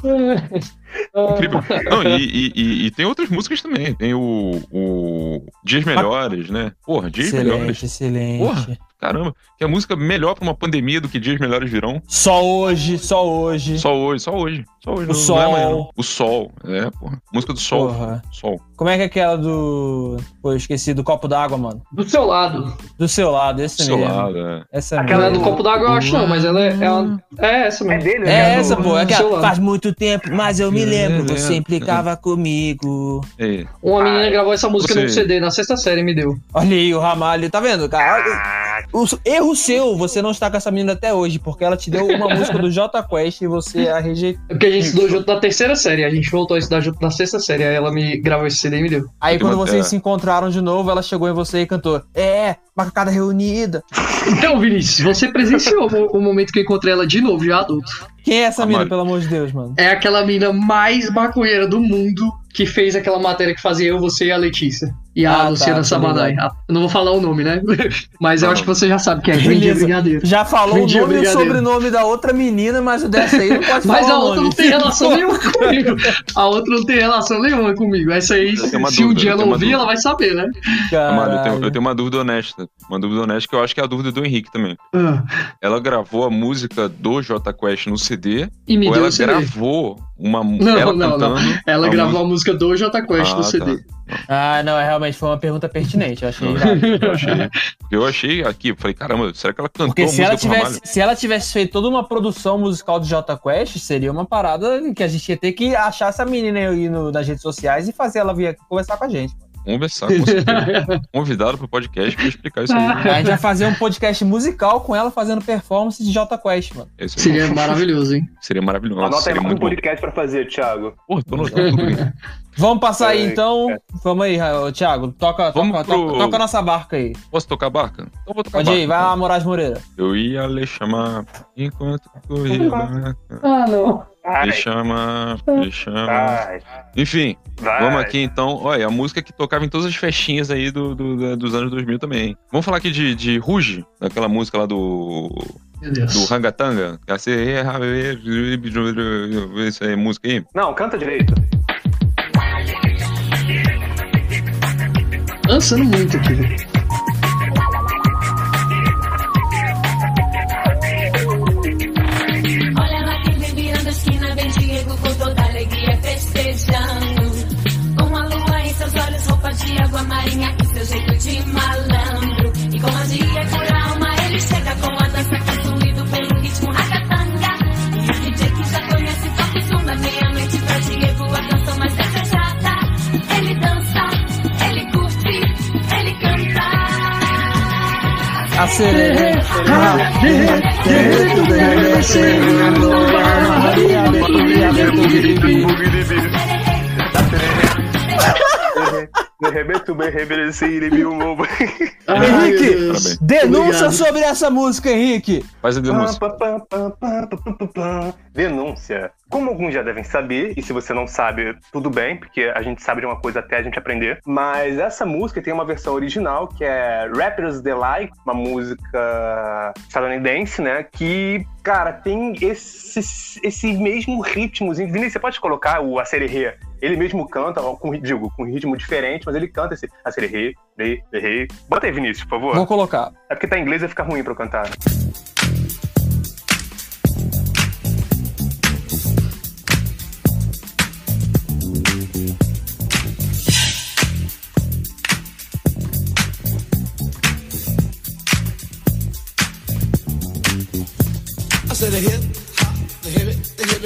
*laughs* Incrível. Não, e, e- e- tem outras músicas também. Tem o, o Dias Melhores, né? Porra, Dias Melhores. Excelente, excelente. Caramba, que a música melhor pra uma pandemia do que Dias Melhores virão. Só hoje, só hoje. Só hoje, só hoje. Só hoje. O não- sol. Não é amanhã, não. O sol, é, porra. Música do sol. Porra. Sol. Como é que é aquela do. Pô, eu esqueci, do copo d'água, mano. Do seu lado. Do seu lado, esse Do seu mesmo. lado, é. Essa Aquela mesmo. do copo d'água eu acho não, mas ela é, ela é essa É mesmo. dele, né? É do- essa, pô. É do seu aquela, faz muito tempo, mas eu me É, lembro. é, Você é. implicava comigo. É. Uma menina Ai, gravou essa música você- no CD na sexta série me deu. Olha aí, o Ramalho, tá vendo, cara? O erro seu, você não está com essa menina até hoje, porque ela te deu uma *laughs* música do J Quest e você a rejeitou. É porque a gente estudou junto na terceira série, a gente voltou a estudar junto na sexta série, aí ela me gravou esse CD e me deu. Aí quando vocês é. se encontraram de novo, ela chegou em você e cantou: É, macacada reunida. Então, Vinícius, você presenciou o, momento que eu encontrei ela de novo, já adulto. Quem é essa Ramalho. mina, pelo amor de Deus, mano? É aquela mina mais maconheira do mundo que fez aquela matéria que fazia eu, você e a Letícia. E a ah, Luciana tá, Sabanai. Ah, não vou falar o nome, né? *laughs* Mas eu acho que você já sabe que é Vendia Brigadeiro. Já falou Vendia o nome e o sobrenome da outra menina, mas o dessa aí não pode mas *laughs* falar. Mas a outra não tem relação nenhuma *laughs* comigo. A outra não tem relação nenhuma comigo. Essa aí, se dúvida, um dia ela ouvir, ela vai saber, né? Amado, eu tenho, eu tenho, uma dúvida honesta. Uma dúvida honesta que eu acho que é a dúvida do Henrique também. Ah. Ela gravou a música do J Quest no CD? E me ou deu ela gravou uma não, ela não, não. Ela gravou música... a música do J Quest ah, no CD. Tá. Ah, não, é, realmente foi uma pergunta pertinente. Eu achei. *laughs* eu achei, eu achei aqui, falei, caramba, será que ela cantou Porque se ela, tivesse, se ela tivesse feito toda uma produção musical do J Quest, seria uma parada que a gente ia ter que achar essa menina aí no, nas redes sociais e fazer ela vir aqui conversar com a gente conversar com você. *laughs* Convidado pro podcast pra explicar isso aí. A gente vai fazer um podcast musical com ela fazendo performance de Jota Quest, mano. Esse seria maravilhoso, hein? Seria maravilhoso. Anota aí um podcast bom. pra fazer, Thiago. Pô, tô notando. *laughs* Vamos passar aí, então. É. Vamos aí, Thiago. Toca, toca, pro... toca, toca, nossa barca aí. Posso tocar a barca? Então vou tocar Pode barca. ir, vai lá, Moraes Moreira. Eu ia lhe chamar enquanto corria. Ah, não. Me chama, me chama. Vai. Enfim, Vai. vamos aqui então. Olha, a música que tocava em todas as festinhas aí do, do dos anos 2000 também. Vamos falar aqui de, de Ruge, daquela música lá do. Do Rangatanga. Isso aí, música aí? Não, canta direito. Dançando muito aqui, I said it ain't how did they do the same? Hallelujah, hallelujah, hallelujah. A sereia, *laughs* Henrique, denúncia sobre essa música, Henrique. Faz a denúncia. Denúncia. Como alguns já devem saber, e se você não sabe, tudo bem, porque a gente sabe de uma coisa até a gente aprender. Mas essa música tem uma versão original que é Rapper's Delight, uma música estadunidense, né? Que, cara, tem esse, esse mesmo ritmozinho. Vinícius, você pode colocar o Acererê? Ele mesmo canta, com, digo, com um ritmo diferente, mas ele canta esse Acererê, Rei, Rei. Bota aí, Vinícius, por favor. Vou colocar. É porque tá em inglês e fica ruim pra eu cantar.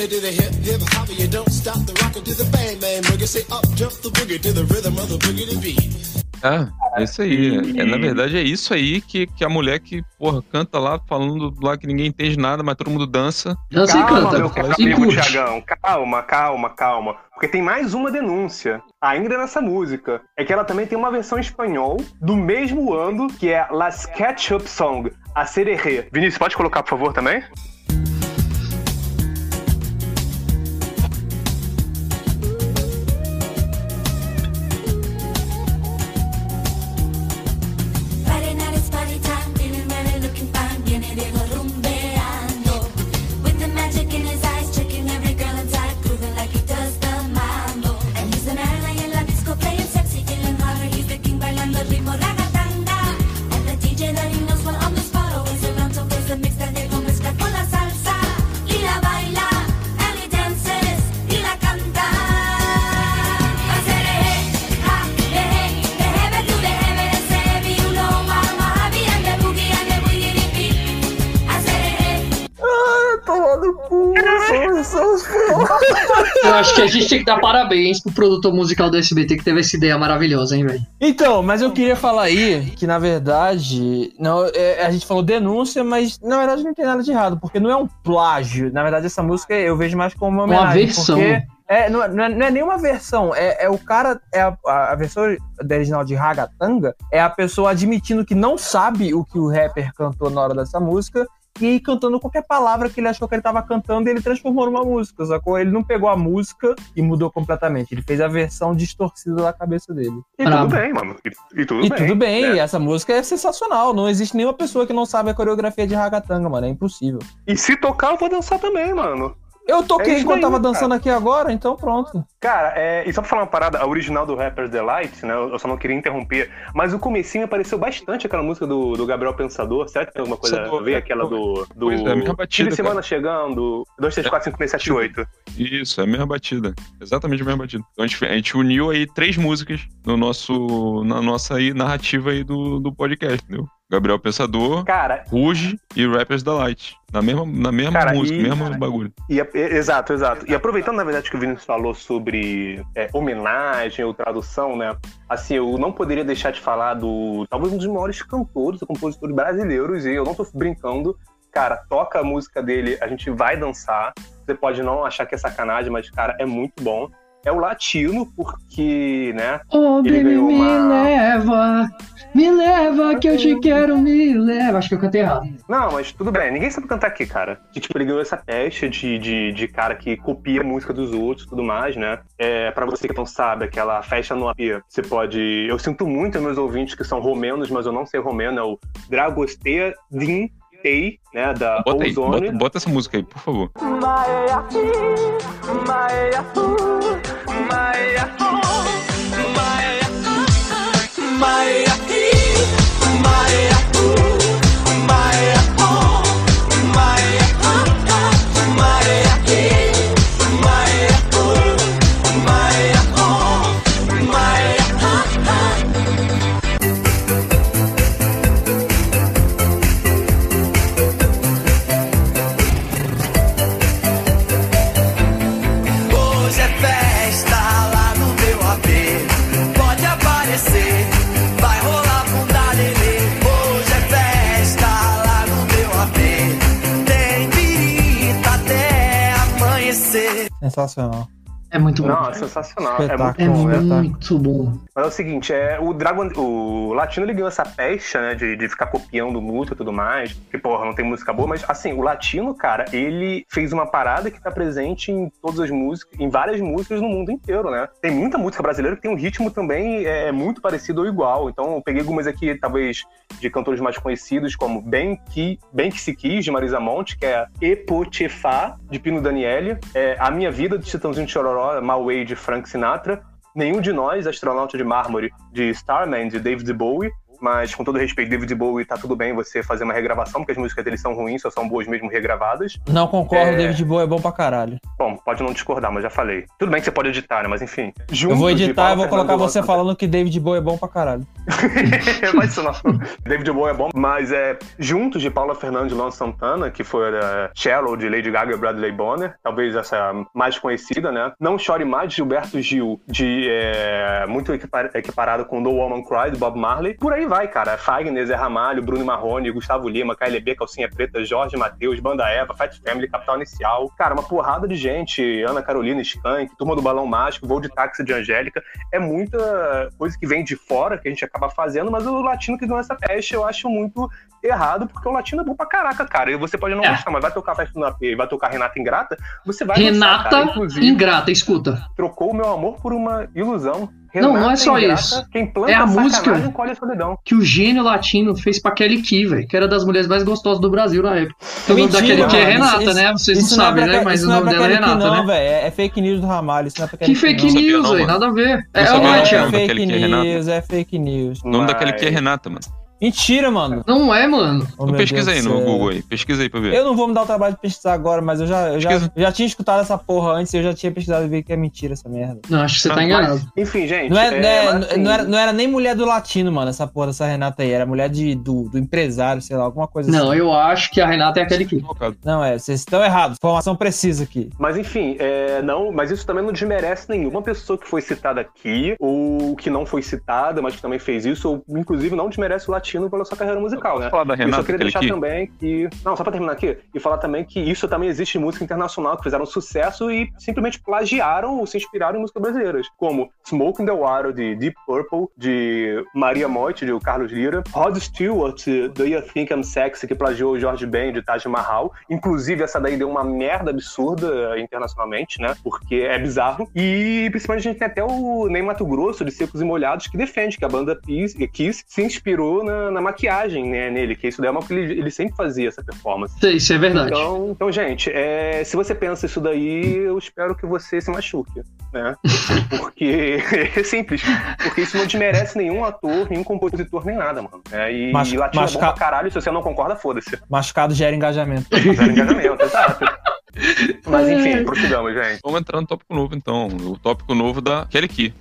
To the hip hip hop. You don't stop the rocker to the bang bang boogie. Say up jump the boogie to the rhythm of the boogie to beat. Ah, é isso aí. É, na verdade, é isso aí que, que a mulher que, porra, canta lá, falando lá que ninguém entende nada, mas todo mundo dança. Dança calma, e canta. Meu caro amigo calma, calma, calma. Porque tem mais uma denúncia, ainda nessa música. É que ela também tem uma versão em espanhol do mesmo ano, que é Las Ketchup Song, a Sererê. Vinícius, pode colocar, por favor, também? Que dar parabéns pro produtor musical do SBT que teve essa ideia maravilhosa, hein, velho? Então, mas eu queria falar aí que, na verdade, não, é, a gente falou denúncia, mas na verdade não tem nada de errado, porque não é um plágio. Na verdade, essa música eu vejo mais como uma homenagem. Uma versão. Porque é, não, não, é, não é nenhuma versão, é, é o cara, é a, a, versão original de Ragatanga, é a pessoa admitindo que não sabe o que o rapper cantou na hora dessa música e cantando qualquer palavra que ele achou que ele tava cantando e ele transformou numa música, sacou? Ele não pegou a música e mudou completamente. Ele fez a versão distorcida da cabeça dele. E tudo bem, mano. E, e tudo E bem. tudo bem, né? e essa música é sensacional. Não existe nenhuma pessoa que não sabe a coreografia de ragatanga, mano. É impossível. E se tocar, eu vou dançar também, mano. Eu toquei É enquanto aí, tava cara. dançando aqui agora, então pronto. Cara, é, e só pra falar uma parada, a original do Rapper's Delight, né? Eu só não queria interromper, mas o comecinho apareceu bastante aquela música do, do Gabriel Pensador. Será que tem alguma coisa Pensador, a ver? é, Aquela do. do Pois é, a mesma batida, Fim de semana cara. chegando, 2, 3, 4, 5, 6, 7, 8. Isso, é a mesma batida. Exatamente a mesma batida. Então a gente, a gente uniu aí três músicas no nosso, na nossa aí, narrativa aí do, do podcast, entendeu? Gabriel Pensador, Cara, Ruge e Rappers Delight. Na mesma, na mesma Cara, música, e- mesmo cara, bagulho. E, a- e- exato, exato. E aproveitando, na verdade, que o Vinícius falou sobre é, homenagem ou tradução, né? Assim, eu não poderia deixar de falar do. Talvez um dos maiores cantores ou compositores brasileiros, e eu não tô brincando. Cara, toca a música dele, a gente vai dançar. Você pode não achar que é sacanagem, mas, cara, é muito bom. É o latino, porque, né? Oh, Ele baby, ganhou me uma- leva, me leva que eu te quero, me leva. Acho que eu cantei errado. Não, mas tudo bem. Ninguém sabe cantar aqui, cara. Que, tipo, ele ganhou essa peste de, de, de cara que copia a música dos outros e tudo mais, né? É, pra você que não sabe, aquela festa no AP, você pode... Eu sinto muito meus ouvintes que são romenos, mas eu não sei romeno. É o Dragostea Din Tei, né? Da Bota aí, bota, bota essa música aí, por favor. Hoje Sensacional. É muito bom. Não, é sensacional. É muito Espetáculo. É bom, né? muito bom. Mas é o seguinte, é, o Dragon. O Latino ele ganhou essa pecha, né? De, de ficar copiando música e tudo mais. Que, porra, não tem música boa, mas assim, o Latino, cara, ele fez uma parada que tá presente em todas as músicas, em várias músicas no mundo inteiro, né? Tem muita música brasileira que tem um ritmo também é, muito parecido ou igual. Então eu peguei algumas aqui, talvez, de cantores mais conhecidos, como Bem Que, Bem que Se Quis, de Marisa Monte, que é Epotefá, de Pino Daniele, é, A Minha Vida, de Titãozinho de Chororó, My Way, de Frank Sinatra, Nenhum de Nós, Astronauta de Mármore, de Starman, de David Bowie. Mas, com todo respeito, David Bowie, tá tudo bem você fazer uma regravação, porque as músicas dele são ruins, só são boas mesmo regravadas. Não concordo, É. David Bowie é bom pra caralho. Bom, pode não discordar, mas já falei. Tudo bem que você pode editar, né? Mas enfim. Eu vou editar e vou colocar Fernando você Lopes. falando que David Bowie é bom pra caralho. *laughs* mas isso não. David Bowie é bom, mas é juntos de Paula Fernandes e Luan Santana, que foi a Shallow de Lady Gaga e Bradley Bonner, talvez essa mais conhecida, né? Não Chore Mais, de Gilberto Gil, de é, muito equipar- equiparado com No Woman Cry, do Bob Marley. Por aí vai, cara. Fagner, Zé Ramalho, Bruno Marrone, Gustavo Lima, KLB, Calcinha Preta, Jorge Matheus, Banda Eva, Fat Family, Capital Inicial. Cara, uma porrada de gente. Ana Carolina, Skank, Turma do Balão Mágico, Voo de Táxi de Angélica. É muita coisa que vem de fora que a gente acaba fazendo, mas o latino que ganhou essa peste eu acho muito errado, porque o latino é bom pra caraca, cara. E você pode não É. gostar, mas vai tocar festa no AP, vai tocar Renata Ingrata, você vai gostar, Renata cara. Inclusive, Ingrata, escuta. trocou o meu amor por uma ilusão. Não, não é só Ingrata, isso. Quem planta É a música. colhe a solidão. Que o gênio latino fez pra Kelly Key, velho. Que era das mulheres mais gostosas do Brasil na época. O nome da Kelly Key é. Renata, Isso- né? Vocês isso não é sabem, pra né? Ke- Mas isso o não é nome pra dela é Kelly Key, Renata, não, né? velho. É, é fake news do Ramalho. Isso não é pra Que fake não. news, não, velho. Nada a ver. É, Não não não, é, fake é Renata. news, é fake news. O nome Mas- daquele aqui é Renata, mano. Mentira, mano. Não é, mano. Oh, Então pesquisa aí no. Google aí. Pesquisa aí pra ver. Eu não vou me dar o trabalho de pesquisar agora, mas eu já, eu já, já tinha escutado essa porra antes e eu já tinha pesquisado e vi que é mentira essa merda. Não, acho que você tá Mas- enganado. Enfim, gente. Não, é, é, não, é- mas, assim, não era, não era nem mulher do latino, mano, essa porra dessa Renata aí. Era mulher de, do, do empresário, sei lá, alguma coisa Não, assim. eu acho que a Renata é a Kelly Key. Equivocado. Não, é, vocês estão errados. Informação precisa aqui. Mas enfim, é, não, mas isso também não desmerece nenhuma pessoa que foi citada aqui, ou que não foi citada, mas que também fez isso, ou inclusive não desmerece o latino latino pela sua carreira musical, né? falar da Renata, eu só queria deixar aqui? também que. Não, só pra terminar aqui, e falar também que isso também existe em música internacional que fizeram sucesso e simplesmente plagiaram ou se inspiraram em músicas brasileiras, como Smoke in the Water de Deep Purple, de Maria Moit, de Carlos Lira, Rod Stewart, Do You Think I'm Sexy, que plagiou o George Ben de Taj Mahal. Inclusive, essa daí deu uma merda absurda internacionalmente, né? Porque é bizarro. E principalmente a gente tem até o Ney Mato Grosso, de Secos e Molhados, que defende que a banda Kiss, Kiss se inspirou na, na maquiagem né, nele, que isso daí é uma que ele, ele sempre fazia essa performance. Isso é verdade. Então, então gente, é, se você pensa isso daí, eu espero que você se machuque, né? *laughs* Porque *laughs* é simples. Porque isso não desmerece nenhum ator, nenhum compositor, nem nada, mano. É, e Mas- latino mas é bom pra caralho, se você não concorda, foda-se. Machucado gera engajamento. Zero engajamento, *laughs* exato. Mas enfim, prossigamos, gente. Vamos entrar no tópico novo, então. O tópico novo da Kelly Key.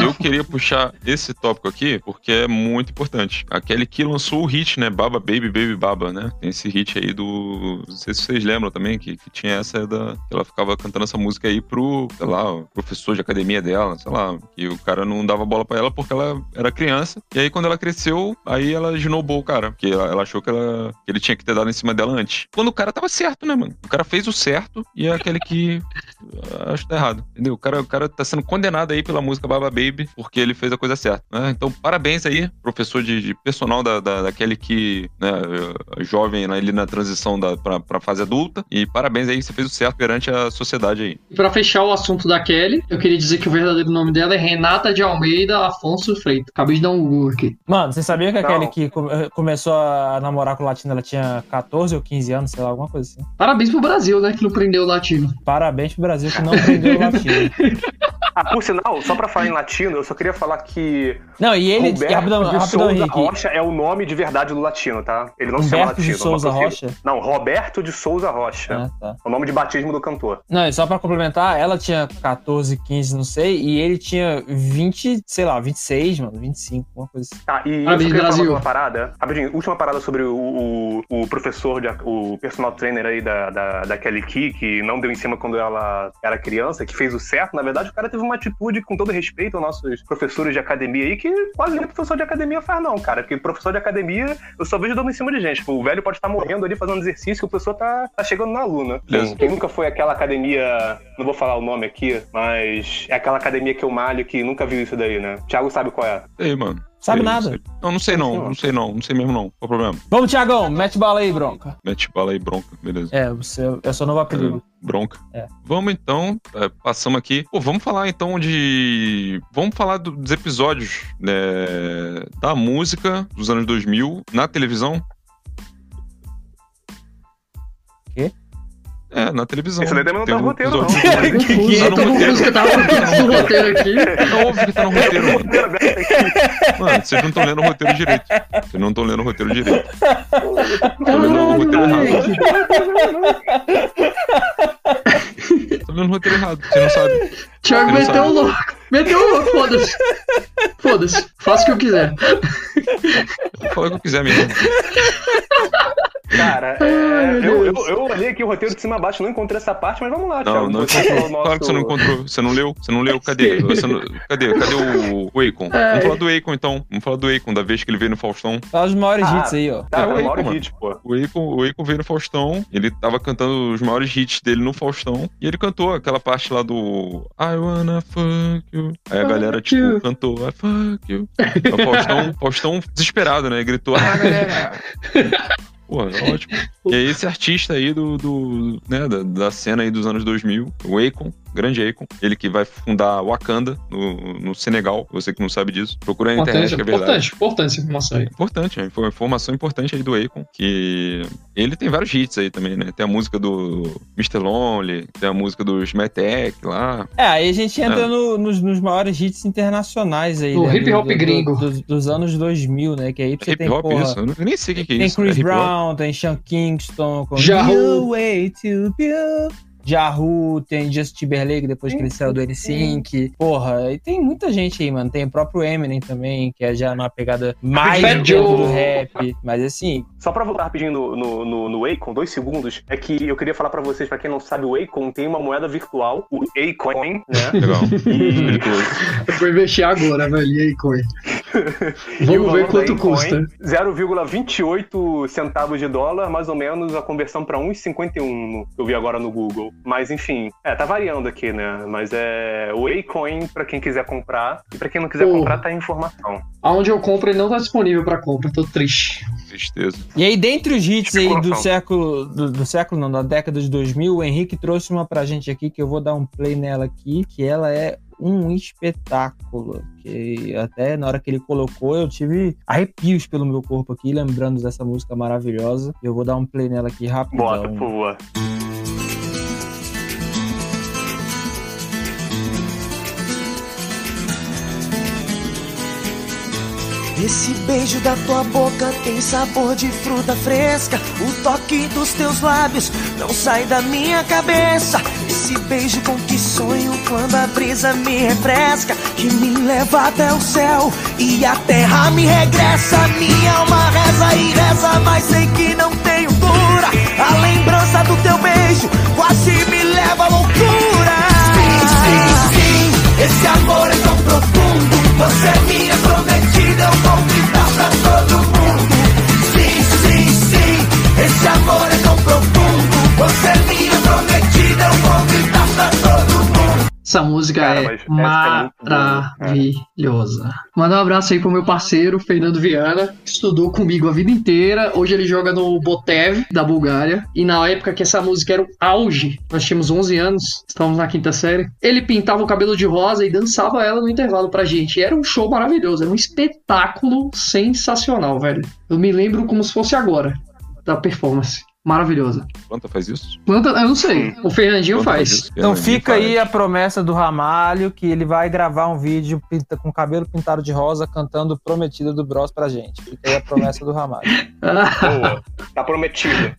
Eu queria puxar esse tópico aqui porque é muito importante. A Kelly Key lançou o hit, né? Baba Baby Baby Baba, né? Tem esse hit aí do. Não sei se vocês lembram também, que, que tinha essa da. ela ficava cantando essa música aí pro, sei lá, o professor de academia dela, sei lá. Que o cara não dava bola pra ela porque ela era criança. E aí, quando ela cresceu, aí ela snowball o cara. Porque ela, ela achou que, ela, que ele tinha que ter dado em cima dela antes. Quando o cara tava certo, né, mano? O cara fez o certo e é aquele que acho que tá errado, entendeu? O cara, o cara tá sendo condenado aí pela música Baba Baby porque ele fez a coisa certa, né? Então, parabéns aí, professor de, de personal da, da, daquele que, né, eh, jovem ali na transição da, pra, pra fase adulta e parabéns aí, você fez o certo perante a sociedade aí. E pra fechar o assunto da Kelly, eu queria dizer que o verdadeiro nome dela é Renata de Almeida Afonso Freitas. Acabei de dar um Google aqui. Mano, você sabia que Não. aquele que come- começou a namorar com o latino, ela tinha 14 ou 15 anos, sei lá, alguma coisa assim. Parabéns pro Brasil, né, que não prendeu o latino. Parabéns pro Brasil que não prendeu o latino. *laughs* Ah, por sinal, só pra falar em latino, eu só queria falar que Não, e ele. Roberto rapidão, de rapidão, Souza Henrique. Rocha é o nome de verdade do latino, tá? Ele não se chama Humberto de latino. Souza Rocha? Não, Roberto de Souza Rocha. Ah, tá. É o nome de batismo do cantor. Não, e só pra complementar, ela tinha 14, 15, não sei, e ele tinha 20, sei lá, 26, mano, 25, alguma coisa assim. Tá, e falar Brasil. uma parada. Rapidinho, última parada sobre o, o, o professor, de, o personal trainer aí da, da, da Kelly Key, que não deu em cima quando ela era criança, que fez o certo. Na verdade, o cara teve uma atitude, com todo respeito aos nossos professores de academia aí, que quase nenhum professor de academia faz, não, cara. Porque professor de academia, eu só vejo dando em cima de gente. Tipo, o velho pode estar morrendo ali fazendo exercício, o professor tá, tá chegando na aluna. Quem, nunca foi aquela academia, não vou falar o nome aqui, mas é aquela academia que eu malho que nunca viu isso daí, né? Thiago sabe qual é. E aí, mano? Sabe nada. sei. Não, não sei não, não sei não, não sei mesmo não. Qual o problema? Vamos, Tiagão, mete bala aí, bronca. Mete bala aí, bronca, beleza. É, você é o seu novo apelido. Bronca. É. Vamos então, é, passamos aqui. Pô, vamos falar então de. Vamos falar do- dos episódios né, da música dos anos 2000 na televisão. É, na televisão. Esse daí também não tá no um roteiro, não. episódio- *laughs* Confuso, Tá no roteiro. confuso que eu tava com o texto do roteiro aqui. É óbvio que tá no roteiro, mano. *laughs* Mano, vocês não estão lendo o roteiro direito. Vocês não estão lendo o roteiro direito. Estão lendo o roteiro errado. Estão lendo o roteiro errado. Você não sabe. Thiago Ele meteu o louco. Meteu foda-se. Foda-se. Faça o que eu quiser. Vou falar o que eu quiser mesmo. Cara, é, eu, eu, eu olhei aqui o roteiro de cima a baixo, não encontrei essa parte, mas vamos lá, Não, Thiago. não Você falou o Claro que você não nosso- encontrou. Você não leu? Você não leu? Cadê? Você não- Cadê? Cadê o, o Akon? Vamos falar do Akon então. Vamos falar do Akon, da vez que ele veio no Faustão. Fala os maiores Ah, hits aí, ó. Tá, É, o o maior hit, pô. O Akon, o Akon veio no Faustão, ele tava cantando os maiores hits dele no Faustão, e ele cantou aquela parte lá do I wanna fuck you. Aí a galera, tipo, you. cantou I fuck you. *laughs* O Faustão, Faustão desesperado, né? Gritou, ah, galera! *laughs* Pô, ótimo. E aí esse artista aí do, do né, da, da cena aí dos anos 2000, o Akon, grande Akon, ele que vai fundar Wakanda no, no Senegal, você que não sabe disso, procura na internet Importante, que é verdade. importante, importante essa informação aí. Importante, é, foi uma informação importante aí do Akon, que ele tem vários hits aí também, né? Tem a música do Mr. Lonely, tem a música do Smetek lá. É, aí a gente entra É. no- nos, nos maiores hits internacionais aí. O né, hip do- hop do- do- gringo. dos, dos anos 2000, né? Que aí você Hip tem, hop, porra, isso? Eu nem sei o que, que é tem isso. Chris é? Brown, tem Sean Kingston, com Ja. You Way to Be. Jahu, tem Justin Timberlake depois que ele saiu do N5. Porra, e tem muita gente aí, mano. Tem o próprio Eminem também, que é já numa pegada mais do rap. Mas assim, Só pra voltar rapidinho no, no, no, no Akon, dois segundos, é que eu queria falar pra vocês, pra quem não sabe, o Akon tem uma moeda virtual, o Acoin, né? *laughs* Legal. E. Eu vou investir agora, velho. Aí, Coi? *laughs* Vamos ver quanto custa. 0,28 centavos de dólar, mais ou menos a conversão para 1,51 que eu vi agora no Google. Mas enfim, é, tá variando aqui, né? Mas é o Acoin para quem quiser comprar e para quem não quiser Pô. comprar tá a informação. Aonde eu compro ele não tá disponível pra compra, tô triste. Tristeza. E aí, dentre os hits aí do século, do, do século não, da década de 2000, o Henrique trouxe uma pra gente aqui, que eu vou dar um play nela aqui, que ela é um espetáculo. Que até na hora que ele colocou, eu tive arrepios pelo meu corpo aqui, lembrando dessa música maravilhosa. Eu vou dar um play nela aqui rapidão. Bota, por favor. Esse beijo da tua boca tem sabor de fruta fresca. O toque dos teus lábios não sai da minha cabeça. Esse beijo com que sonho quando a brisa me refresca. Que me leva até o céu e a terra me regressa. Minha alma reza e reza, mas sei que não tenho cura. A lembrança do teu beijo quase me leva à loucura. Sim, sim, sim, esse amor é tão profundo. Você é minha prometida, eu vou gritar pra todo mundo. Sim, sim, sim, esse amor é tão profundo. Você é minha prometida, eu vou Essa música Cara, é é maravilhosa. Manda um abraço aí pro meu parceiro, Fernando Viana, que estudou comigo a vida inteira. Hoje ele joga no Botev, da Bulgária. E na época que essa música era o auge, nós tínhamos 11 anos, estávamos na quinta série. Ele pintava o cabelo de rosa e dançava ela no intervalo pra gente. E era um show maravilhoso, era um espetáculo sensacional, velho. Eu me lembro como se fosse agora, da performance. Maravilhosa. Planta faz isso? Planta, eu não sei. O Fernandinho Planta faz. isso? Então fica faz. aí a promessa do Ramalho, que ele vai gravar um vídeo pinta- com cabelo pintado de rosa, cantando Prometida do Bros pra gente. Fica aí a promessa do Ramalho. *laughs* Boa. Tá prometido.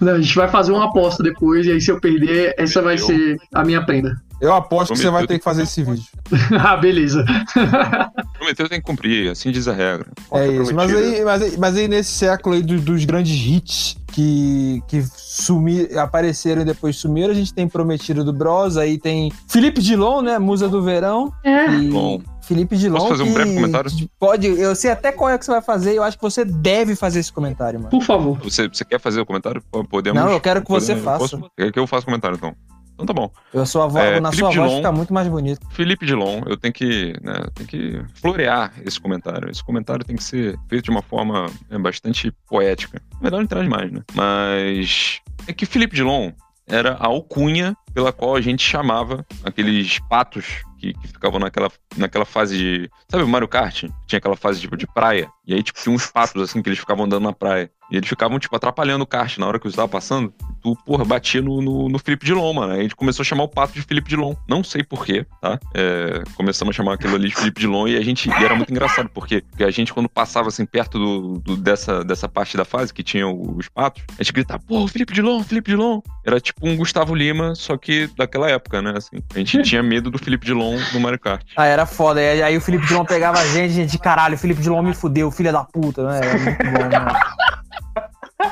Não, a gente vai fazer uma aposta depois, e aí se eu perder, essa vai ser a minha prenda. Eu aposto que você vai Prometeu ter que fazer esse vídeo. *laughs* ah, beleza. *laughs* Prometeu tem que cumprir, assim diz a regra. É isso. Mas aí, mas aí, mas aí nesse século aí do- dos grandes hits que, que sumi, apareceram e depois sumiram, a gente tem Prometido do Bros, aí tem Felipe Dilon, né? Musa do Verão. É. E Bom. Felipe Dilon. Posso fazer um breve comentário? Pode, eu sei até qual é que você vai fazer, eu acho que você deve fazer esse comentário, mano. Por favor. Você, você quer fazer o comentário? Podemos. Não, eu quero que você podemos- faça. Posso? Quer que eu faça o comentário, então? Então tá bom. Eu sou a voz, É, na Felipe sua voz Dilon. fica muito mais bonito. Felipe Dilon, eu tenho que, né, tenho que florear esse comentário. Esse comentário tem que ser feito de uma forma né, bastante poética. Melhor não entrar demais, né? Mas é que Felipe Dilon era a alcunha pela qual a gente chamava aqueles patos que, que ficavam naquela, naquela fase de. Sabe o Mario Kart? Tinha aquela fase tipo de praia. E aí, tipo, tinha uns patos assim que eles ficavam andando na praia. E eles ficavam, tipo, atrapalhando o kart na hora que eu estava passando. Tu, porra, batia no, no, no Felipe Dilon, mano. Aí a gente começou a chamar o pato de Felipe Dilon. Não sei porquê, tá? É, começamos a chamar aquilo ali de Felipe Dilon e a gente. E era muito engraçado, porque, porque a gente, quando passava assim perto do, do- dessa, dessa parte da fase que tinha os patos, a gente gritava, porra, Felipe Dilon, Felipe Dilon. Era tipo um Gustavo Lima, só que daquela época, né? Assim, a gente tinha medo do Felipe Dilon no Mario Kart. Ah, era foda. Aí, aí o Felipe Dilon pegava a gente, gente, caralho, o Felipe Dilon me fudeu, filha da puta, né? Era muito bom, mano.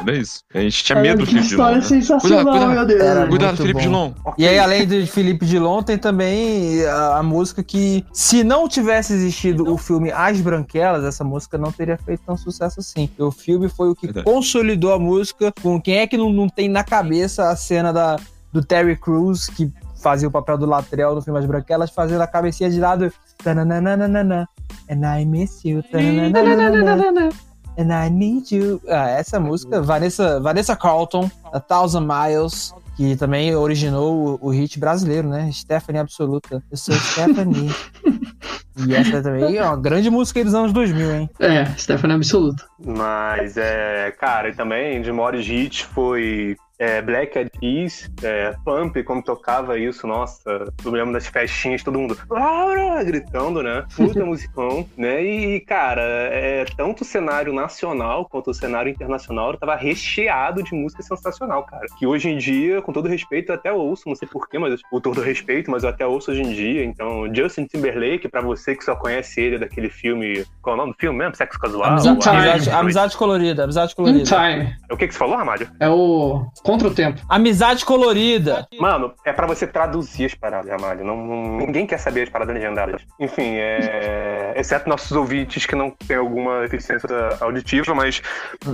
Era isso. A gente tinha medo do Felipe Dilon. história né? sensacional, Cuidado, cuidado. meu Deus. Era Cuidado, Felipe bom. Dilon. E aí, além de Felipe Dilon, tem também a, a música que, se não tivesse existido o filme As Branquelas, essa música não teria feito tão sucesso assim. O filme foi o que Verdade. consolidou a música. Com quem é que não, não tem na cabeça a cena da, do Terry Crews, que fazia o papel do Latrell no filme As Branquelas, fazendo a cabecinha de lado. Tananana, and I miss you. tananana, And I Need You. Ah, essa música, Vanessa, Vanessa Carlton, A Thousand Miles, que também originou o, o hit brasileiro, né? Stephanie Absoluta. Eu sou Stephanie. *laughs* e essa também é uma grande música aí dos anos 2000, hein? É, Stephanie Absoluto. Mas é, cara, e também de maiores hits foi é, Black Eyed Peas, é, Pump, como tocava isso, nossa, eu lembro das festinhas, todo mundo Laura! gritando, né? Puta *laughs* musicão, né? E, cara, é, tanto o cenário nacional quanto o cenário internacional tava recheado de música sensacional, cara. Que hoje em dia, com todo respeito, eu até ouço, não sei porquê, mas com todo respeito, mas eu até ouço hoje em dia. Então, Justin Timberlake, pra você que só conhece ele daquele filme. Qual é o nome do filme mesmo? Sexo Casual? Amizade, amizade, amizade colorida, amizade In colorida. Time. O que, que você falou, Ramalho? É o Contra o tempo. Amizade colorida. Mano, é pra você traduzir as paradas, Ramalho. Não, não- ninguém quer saber as paradas legendárias. Enfim, é... *laughs* exceto nossos ouvintes que não têm alguma deficiência auditiva, mas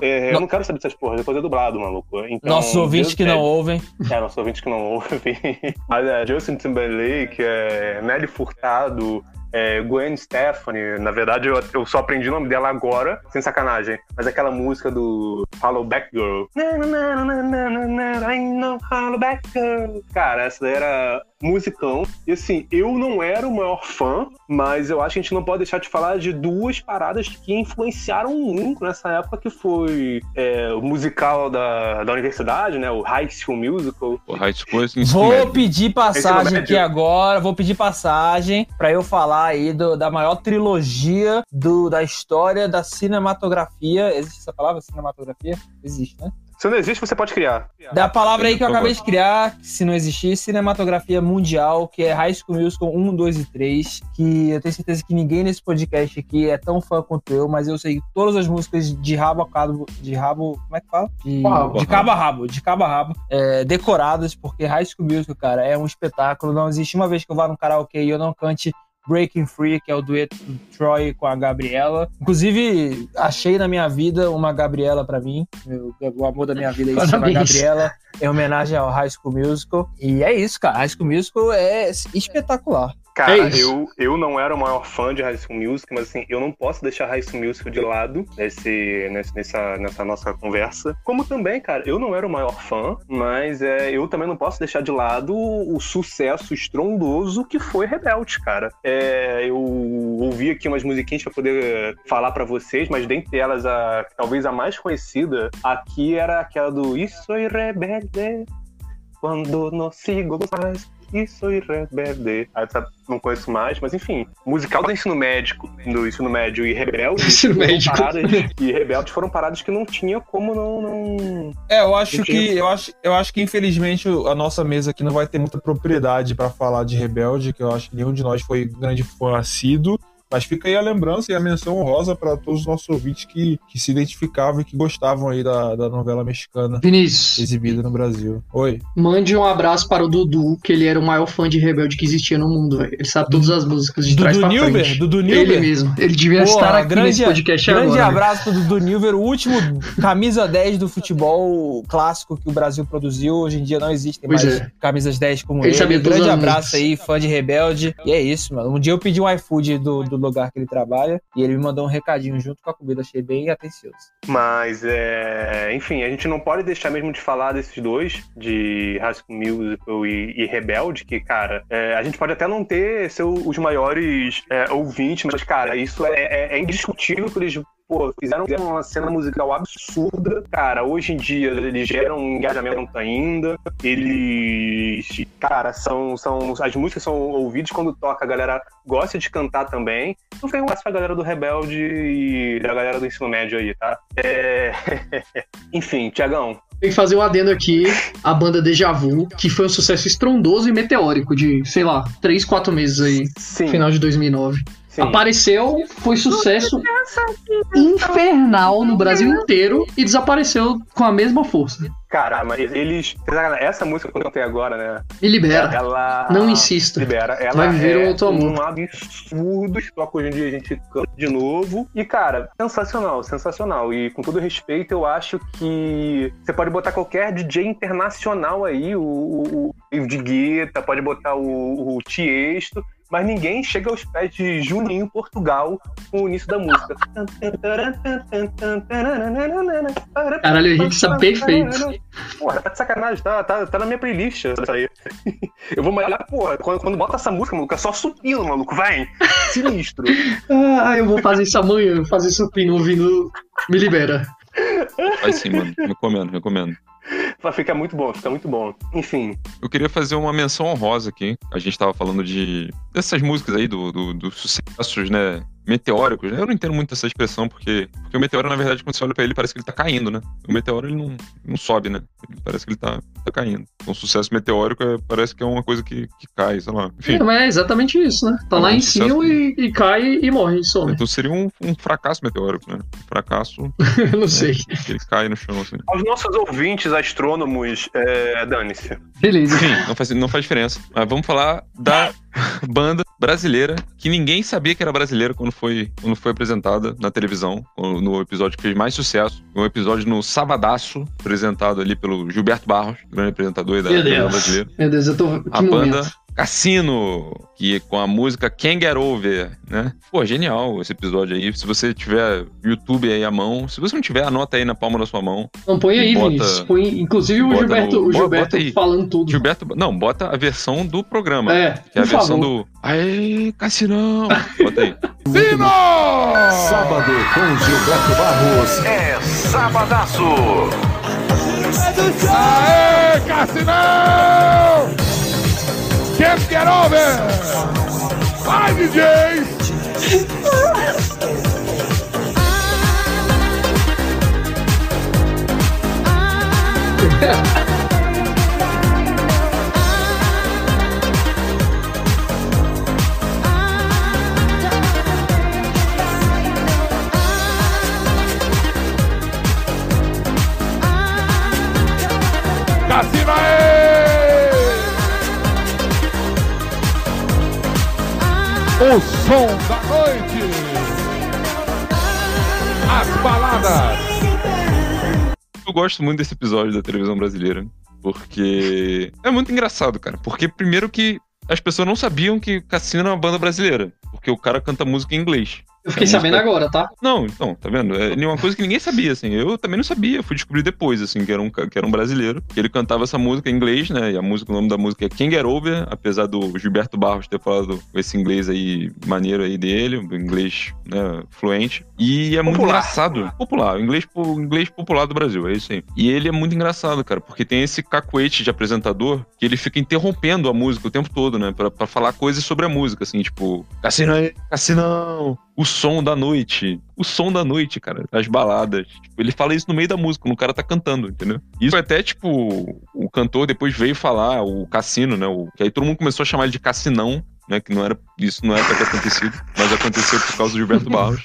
é, eu não quero saber dessas porras, depois é dublado, maluco. Então, Nossos ouvintes que não ouvem. É, nossos ouvintes que não *laughs* ouvem. Mas, é, Justin Timberlake, é, Nelly Furtado, é, Gwen Stefani. Na verdade, eu, eu só aprendi o nome dela agora, sem sacanagem. Mas aquela música do Hollow Back Girl. I know Hollow Back Girl. Cara, essa daí era musicão. E assim, eu não era o maior fã, mas eu acho que a gente não pode deixar de falar de duas paradas que influenciaram muito nessa época, que foi é, o musical da, da universidade, né? O High School Musical. O High School é Vou pedir Ensino passagem aqui agora, vou pedir passagem pra eu falar aí do- da maior trilogia do- da história da cinematografia. Existe essa palavra, cinematografia? Existe, né? Se não existe, você pode criar. Da palavra aí que eu acabei de criar, se não existir, cinematografia mundial, que é High School Musical 1, 2 e 3, que eu tenho certeza que ninguém nesse podcast aqui é tão fã quanto eu, mas eu sei todas as músicas de rabo a cabo, de rabo, como é que fala? De, Rabo. de cabo a rabo, de cabo a rabo, é, decoradas, porque High School Musical, cara, é um espetáculo, não existe uma vez que eu vá num karaokê e eu não cante Breaking Free, que é o dueto do Troy com a Gabriela. Inclusive, achei na minha vida uma Gabriela pra mim. Meu- o amor da minha vida se chama Parabéns. Gabriela, em homenagem ao High School Musical. E é isso, cara. High School Musical é espetacular. Cara, É eu, eu não era o maior fã de High School Music, mas assim, eu não posso deixar High School Music de lado nesse, nessa, nessa nossa conversa. Como também, cara, eu não era o maior fã, mas é, eu também não posso deixar de lado o, sucesso estrondoso que foi Rebelde, cara. É, eu ouvi aqui umas musiquinhas pra poder falar pra vocês, mas dentre elas, a, talvez a mais conhecida aqui era aquela do Isso Sou Rebelde. Quando não sigo mais, e sou rebelde. Aí tá, não conheço mais, mas enfim. Musical do ensino médico, do ensino médio e rebelde. *laughs* Ensino foram médico. Paradas, e rebelde foram paradas que não tinha como não. não... É, eu acho Não que tinha- eu acho, eu acho que infelizmente a nossa mesa aqui não vai ter muita propriedade pra falar de Rebelde, que eu acho que nenhum de nós foi grande fã assíduo. Mas fica aí a lembrança e a menção honrosa pra todos os nossos ouvintes que, que se identificavam e que gostavam aí da, da novela mexicana Vinícius. exibida no Brasil. Oi. Mande um abraço para o Dudu, que ele era o maior fã de Rebelde que existia no mundo, velho. Ele sabe todas as músicas de trás Dudu pra Nilber? frente. Dudu Ele Nilber? mesmo. Ele devia Pô, estar aqui grande, nesse podcast grande agora. abraço pro Dudu Nilver, o último camisa 10 do futebol clássico que o Brasil produziu. Hoje em dia não existem Pois mais é. camisas 10 como Ele ele. sabia grande abraço aí, fã de Rebelde. E é isso, mano. Um dia eu pedi um iFood do, do lugar que ele trabalha e ele me mandou um recadinho junto com a comida. Achei bem atencioso. Mas, é... enfim, a gente não pode deixar mesmo de falar desses dois, de High School Musical e, e Rebelde, que, cara, é, a gente pode até não ter ser o- os maiores é, ouvintes, mas, cara, isso é, é- é indiscutível que eles pô, fizeram uma cena musical absurda. Cara, hoje em dia eles geram um engajamento ainda. Eles, cara, são, são. As músicas são ouvidas quando toca, a galera gosta de cantar também. Então foi um pra galera do Rebelde e da galera do ensino médio aí, tá? É... *laughs* Enfim, Tiagão. Tem que fazer um adendo aqui, a banda Deja Vu, que foi um sucesso estrondoso e meteórico de, sei lá, 3, 4 meses aí, Sim. final de 2009. Sim. Apareceu, foi sucesso infernal no Brasil inteiro e desapareceu com a mesma força. Cara, mas eles. Essa música que eu cantei agora, né? Me libera. Ela. Não insista. Libera. Ela Vai viver é outro amor. um absurdo. Só que hoje em dia a gente canta de novo. E, cara, sensacional, sensacional. E com todo respeito, eu acho que você pode botar qualquer DJ internacional aí, o, o, o David Guetta, pode botar o, o Tiesto. Mas ninguém chega aos pés de Juninho Portugal com o início da música. Caralho, o Henrique sabe perfeito. Porra, tá de sacanagem, tá, tá, tá na minha playlist isso aí. Eu vou malhar, porra, quando, quando bota essa música, maluco, é só supino, maluco, vai! Sinistro. *laughs* Ah, eu vou fazer isso amanhã, fazer supino ouvindo Me Libera. Vai sim, mano. Recomendo, recomendo. Vai ficar muito bom, fica muito bom. Enfim, Eu queria fazer uma menção honrosa aqui. A gente tava falando de dessas músicas aí, do, do- dos sucessos, né? meteóricos. Eu não entendo muito essa expressão, porque, porque o meteoro, na verdade, quando você olha pra ele, parece que ele tá caindo, né? O meteoro, ele não, não sobe, né? Ele parece que ele tá, tá caindo. Então, sucesso meteórico é, parece que é uma coisa que, que cai, sei lá. Enfim. É, mas é exatamente isso, né? Tá É lá um em cima e, e cai e morre, e some. Então seria um, um fracasso meteórico, né? Um fracasso. *laughs* Eu não sei. Que ele cai no chão, assim. Aos nossos ouvintes astrônomos, é, dane-se. Beleza. Enfim, não faz, não faz diferença. Mas vamos falar da *laughs* banda brasileira que ninguém sabia que era brasileira quando foi, quando foi apresentada na televisão, no episódio que fez mais sucesso. Um episódio no Sabadaço, apresentado ali pelo Gilberto Barros, grande apresentador aí da televisão Deus. brasileira. Meu Deus, eu tô. Que A momento. banda Cassino, que com a música Can't Get Over, né? Pô, genial esse episódio aí. Se você tiver YouTube aí à mão, se você não tiver, anota aí na palma da sua mão. Não, põe aí, Bota- Vinícius. Põe, inclusive o Gilberto, no- o bota Gilberto falando tudo. Gilberto, não, bota a versão do programa. É, que é a versão favor. do. Aê, Cassinão! Bota aí. *laughs* Sábado com Gilberto Barros. É Sabadaço. Aê, Cassinão! Can't get over! Vai, DJ! Cassino aê! O som da noite! As baladas! Eu gosto muito desse episódio da televisão brasileira. Porque é muito engraçado, cara. Porque primeiro que as pessoas não sabiam que Cassino era uma banda brasileira. Porque o cara canta música em inglês. Eu fiquei sabendo agora, tá? Não, então, tá vendo? É uma coisa que ninguém sabia, assim. Eu também não sabia, fui descobrir depois, assim, que era um, que era um brasileiro. Que ele cantava essa música em inglês, né? E a música, o nome da música é King Get Over, apesar do Gilberto Barros ter falado esse inglês aí maneiro aí dele, o inglês, né, fluente. E é muito Popular. engraçado. Popular, o inglês, inglês popular do Brasil, é isso aí. E ele é muito engraçado, cara, porque tem esse cacuete de apresentador que ele fica interrompendo a música o tempo todo, né? Pra, pra falar coisas sobre a música, assim, tipo, Cassinão, Cassinão, o som da noite. O som da noite, cara, as baladas. Tipo, ele fala isso no meio da música, quando o cara tá cantando, entendeu? Isso até, tipo, o cantor depois veio falar, o Cassino, né? O, que aí todo mundo começou a chamar ele de Cassinão. Né, que não era, isso não era pra ter acontecido, mas aconteceu por causa do Gilberto Barros.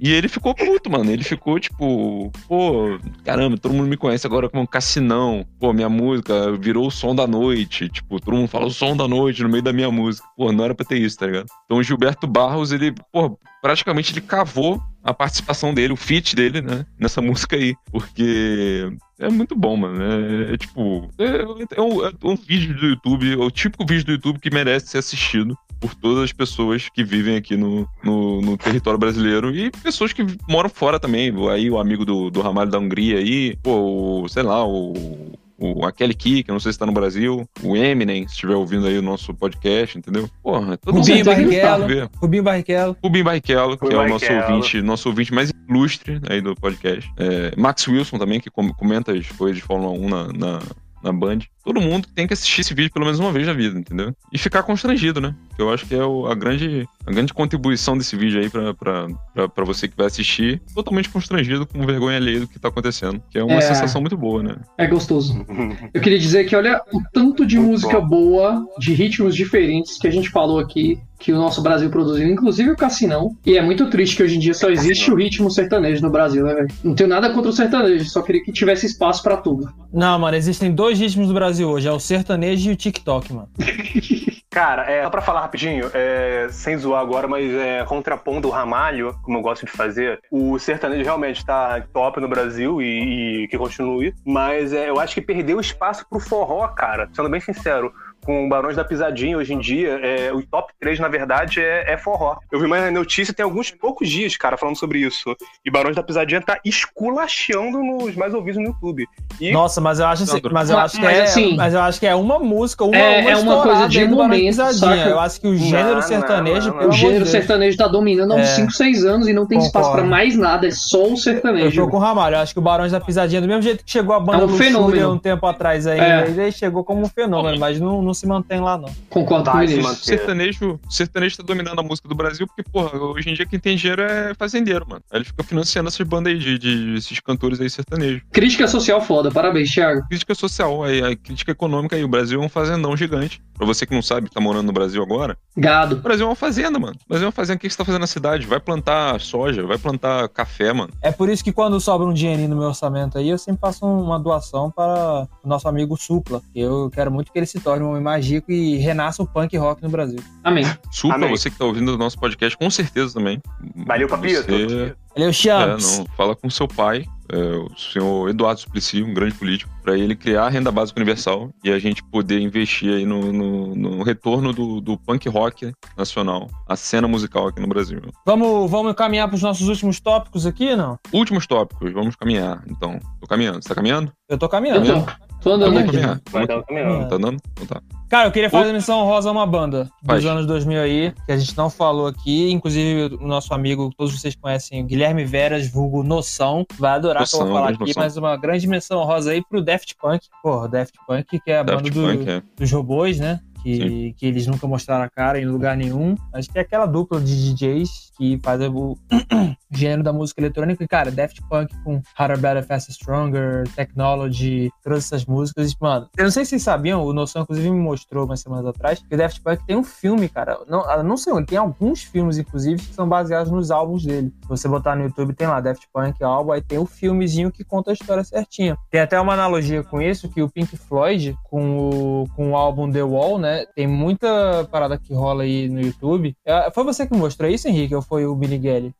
E ele ficou puto, mano. Ele ficou tipo, pô, caramba, todo mundo me conhece agora como Cassinão. Pô, minha música virou o som da noite. Tipo, todo mundo fala o som da noite no meio da minha música. Pô, não era pra ter isso, tá ligado? Então o Gilberto Barros, ele, pô, praticamente ele cavou a participação dele, o feat dele, né, nessa música aí. Porque é muito bom, mano. É, é tipo, é, é um, é um vídeo do YouTube, é o típico vídeo do YouTube que merece ser assistido por todas as pessoas que vivem aqui no, no, no território brasileiro e pessoas que moram fora também. Aí o amigo do, do Ramalho da Hungria aí, pô, o, sei lá, o. O, a Kelly Key, que eu não sei se tá no Brasil, o Eminem, se estiver ouvindo aí o nosso podcast, entendeu? Porra, todo Rubinho mundo tem que Barrichello. Rubinho Barrichello. Rubinho Barrichello, que Rubinho é o nosso ouvinte, nosso ouvinte mais ilustre aí do podcast. É, Max Wilson também, que com- comenta as coisas de Fórmula 1 na, na, na Band. Todo mundo tem que assistir esse vídeo pelo menos uma vez na vida, entendeu? E ficar constrangido, né? Que eu acho que é o- a, grande, a grande contribuição desse vídeo aí pra você que vai assistir, totalmente constrangido, com vergonha alheia do que tá acontecendo. Que é uma É. sensação muito boa, né? É gostoso. *laughs* Eu queria dizer que olha o tanto de música boa, de ritmos diferentes que a gente falou aqui, que o nosso Brasil produziu, inclusive o Cassinão. E é muito triste que hoje em dia só existe o ritmo sertanejo no Brasil, né, velho? Não tenho nada contra o sertanejo, só queria que tivesse espaço pra tudo. Não, mano, existem dois ritmos no Brasil hoje, é o sertanejo e o TikTok, mano. *laughs* Cara, é, só pra falar rapidinho, é, sem zoar agora, mas é, contrapondo o ramalho, como eu gosto de fazer, o sertanejo realmente tá top no Brasil e, e que continue, mas é, eu acho que perdeu espaço pro forró, cara, sendo bem sincero. Com o Barões da Pisadinha hoje em dia, é, o top 3, na verdade, é, é forró. Eu vi uma notícia tem alguns poucos dias, cara, falando sobre isso. E Barões da Pisadinha tá esculachando nos mais ouvidos no YouTube. E Nossa, mas eu acho, assim, mas eu acho que mas é, assim- mas eu acho que é uma música, uma, É- uma é uma coisa de do momento, Pisadinha. Eu acho que o gênero Não, sertanejo, não, não, o gênero sertanejo tá dominando há uns É. 5, 6 anos e não tem espaço Concordo. pra mais nada, é só o Eu sertanejo. tô com o Ramalho, eu acho que o Barões da Pisadinha, do mesmo jeito que chegou a banda É um Luxúria fenômeno. um tempo atrás aí, É. ele chegou como um fenômeno, mas não, não se mantém lá, não. Concordo com O isso. sertanejo, o sertanejo tá dominando a música do Brasil porque, porra, hoje em dia quem tem dinheiro é fazendeiro, mano. Aí ele fica financiando essas bandas aí de, de esses cantores aí sertanejos. Crítica social foda, parabéns, Thiago. Crítica social, aí, a crítica econômica aí. O Brasil é um fazendão gigante. Pra você que não sabe, que tá morando no Brasil agora. Gado. O Brasil é uma fazenda, mano. O Brasil é uma fazenda. O que você tá fazendo na cidade? Vai plantar soja, vai plantar café, mano. É por isso que quando sobra um dinheirinho no meu orçamento aí, eu sempre faço uma doação para o nosso amigo Supla. Eu quero muito que ele se torne um mágico e renasça o punk rock no Brasil. Amém. Supla, Amém. você que tá ouvindo o nosso podcast, com certeza também. Valeu, Papito. Você... Valeu, É, Champs. não, fala com seu pai, é, o senhor Eduardo Suplicy, um grande político, para ele criar a renda básica universal e a gente poder investir aí no, no- no retorno do, do punk rock nacional, a cena musical aqui no Brasil. Vamos, vamos caminhar para os nossos últimos tópicos aqui, não? Últimos tópicos, vamos caminhar. Então, tô caminhando. Você tá caminhando? Eu tô caminhando. Eu tô. Tô andando Vamos aqui. caminhar. Vai dar um caminhão. Tá andando? Então tá. Cara, eu queria fazer menção rosa a uma banda dos Faz. anos 2000 aí, que a gente não falou aqui. Inclusive, o nosso amigo, que todos vocês conhecem, o Guilherme Veras, vulgo Noção, vai adorar que eu vou Noção, falar aqui. Noção. Mas uma grande menção rosa aí pro Daft Punk. Porra, Daft Punk, que é a Daft banda do- Punk, é. dos robôs, né? Que, que eles nunca mostraram a cara em lugar nenhum. Acho que é aquela dupla de DJs que faz o *clears throat* gênero da música eletrônica. E, cara, Daft Punk com Harder, Better, Faster, Stronger, Technology, todas essas músicas. Mano, eu não sei se vocês sabiam, o Noção, inclusive, me mostrou umas semanas atrás, que o Daft Punk tem um filme, cara. Não, ah, não sei onde, tem alguns filmes, inclusive, que são baseados nos álbuns dele. Se você botar no YouTube, tem lá Daft Punk álbum, aí tem o filmezinho que conta a história certinha. Tem até uma analogia com isso, que o Pink Floyd, com o, com o álbum The Wall, né? Tem muita parada que rola aí no YouTube. É, Foi você que mostrou isso, Henrique, ou foi o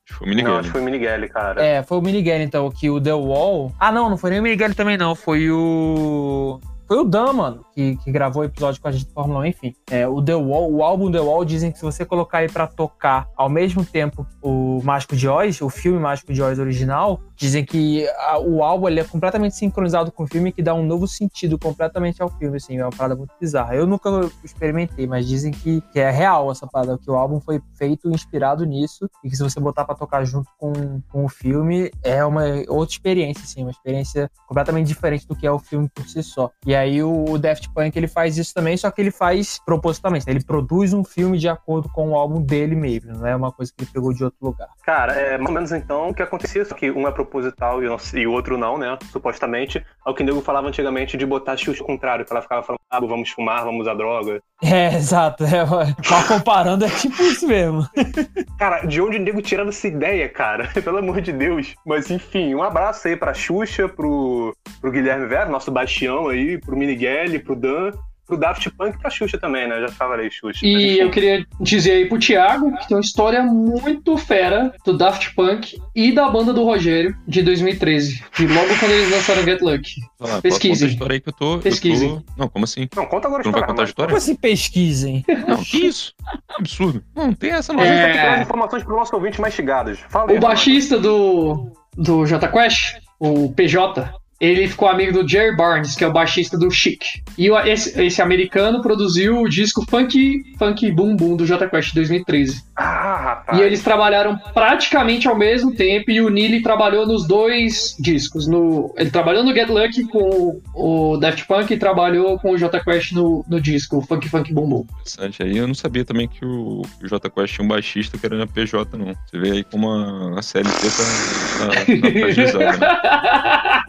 que foi o Não, acho que foi o Miniguel, cara. É, foi o Miniguel, então, que o The Wall. Ah, não, não foi nem o Miniguel também, não. Foi o. Foi o Dan, mano, que, que gravou o episódio com a gente do Fórmula 1, enfim. É, o The Wall, o álbum The Wall, dizem que se você colocar aí pra tocar ao mesmo tempo o Mágico de Oz, o filme Mágico de Oz original, dizem que a- o álbum ele é completamente sincronizado com o filme que dá um novo sentido completamente ao filme, assim, é uma parada muito bizarra. Eu nunca experimentei, mas dizem que, que é real essa parada, que o álbum foi feito inspirado nisso e que se você botar pra tocar junto com, com o filme, é uma outra experiência, assim, uma experiência completamente diferente do que é o filme por si só. E aí o, o Daft Punk ele faz isso também, só que ele faz propositalmente, né? ele produz um filme de acordo com o álbum dele mesmo, não é uma coisa que ele pegou de outro lugar. Cara, é mais ou menos então o que acontecia, só que um é proposital e, o- e o outro não, né? Supostamente. É o que o nego falava antigamente de botar Xuxa ao contrário, que ela ficava falando, ah, vamos fumar, vamos usar droga. É, *laughs* exato. É, mal comparando, é tipo isso mesmo. *laughs* Cara, de onde o nego tirava essa ideia, cara? *laughs* Pelo amor de Deus. Mas enfim, um abraço aí pra Xuxa, pro, pro Guilherme Vera, nosso bastião aí, pro Miniguel, pro Dan, pro Daft Punk e pra Xuxa também, né? Já falei Xuxa. E enfim. eu queria dizer aí pro Thiago que tem uma história muito fera do Daft Punk e da banda do Rogério de 2013. De logo quando eles lançaram Get Lucky. Pesquisem. A história aí que eu tô. eu Pesquisem. tô- Não, como assim? Não, conta agora Tu não vai contar a história? Como assim pesquisem? Não, que isso? Que absurdo. Não, tem essa não. A gente tá É. trazendo informações pro nosso ouvinte mastigadas. Fala aí, O baixista do, do J Quest, o PJ, ele ficou amigo do Jerry Barnes, que é o baixista do Chic. E esse, esse americano produziu o disco Funk, Funk Boom Boom do J Quest de 2013. Ah, rapaz. E eles trabalharam praticamente ao mesmo tempo e o Neely trabalhou nos dois discos. No, ele trabalhou no Get Lucky com o, o Daft Punk e trabalhou com o J Quest no, no disco Funk Funk Boom Boom. Interessante. Aí eu não sabia também que o, o J Quest tinha um baixista que era PJ, não. Você vê aí como a, a CLT tá, tá, tá fragilizada, né? *laughs*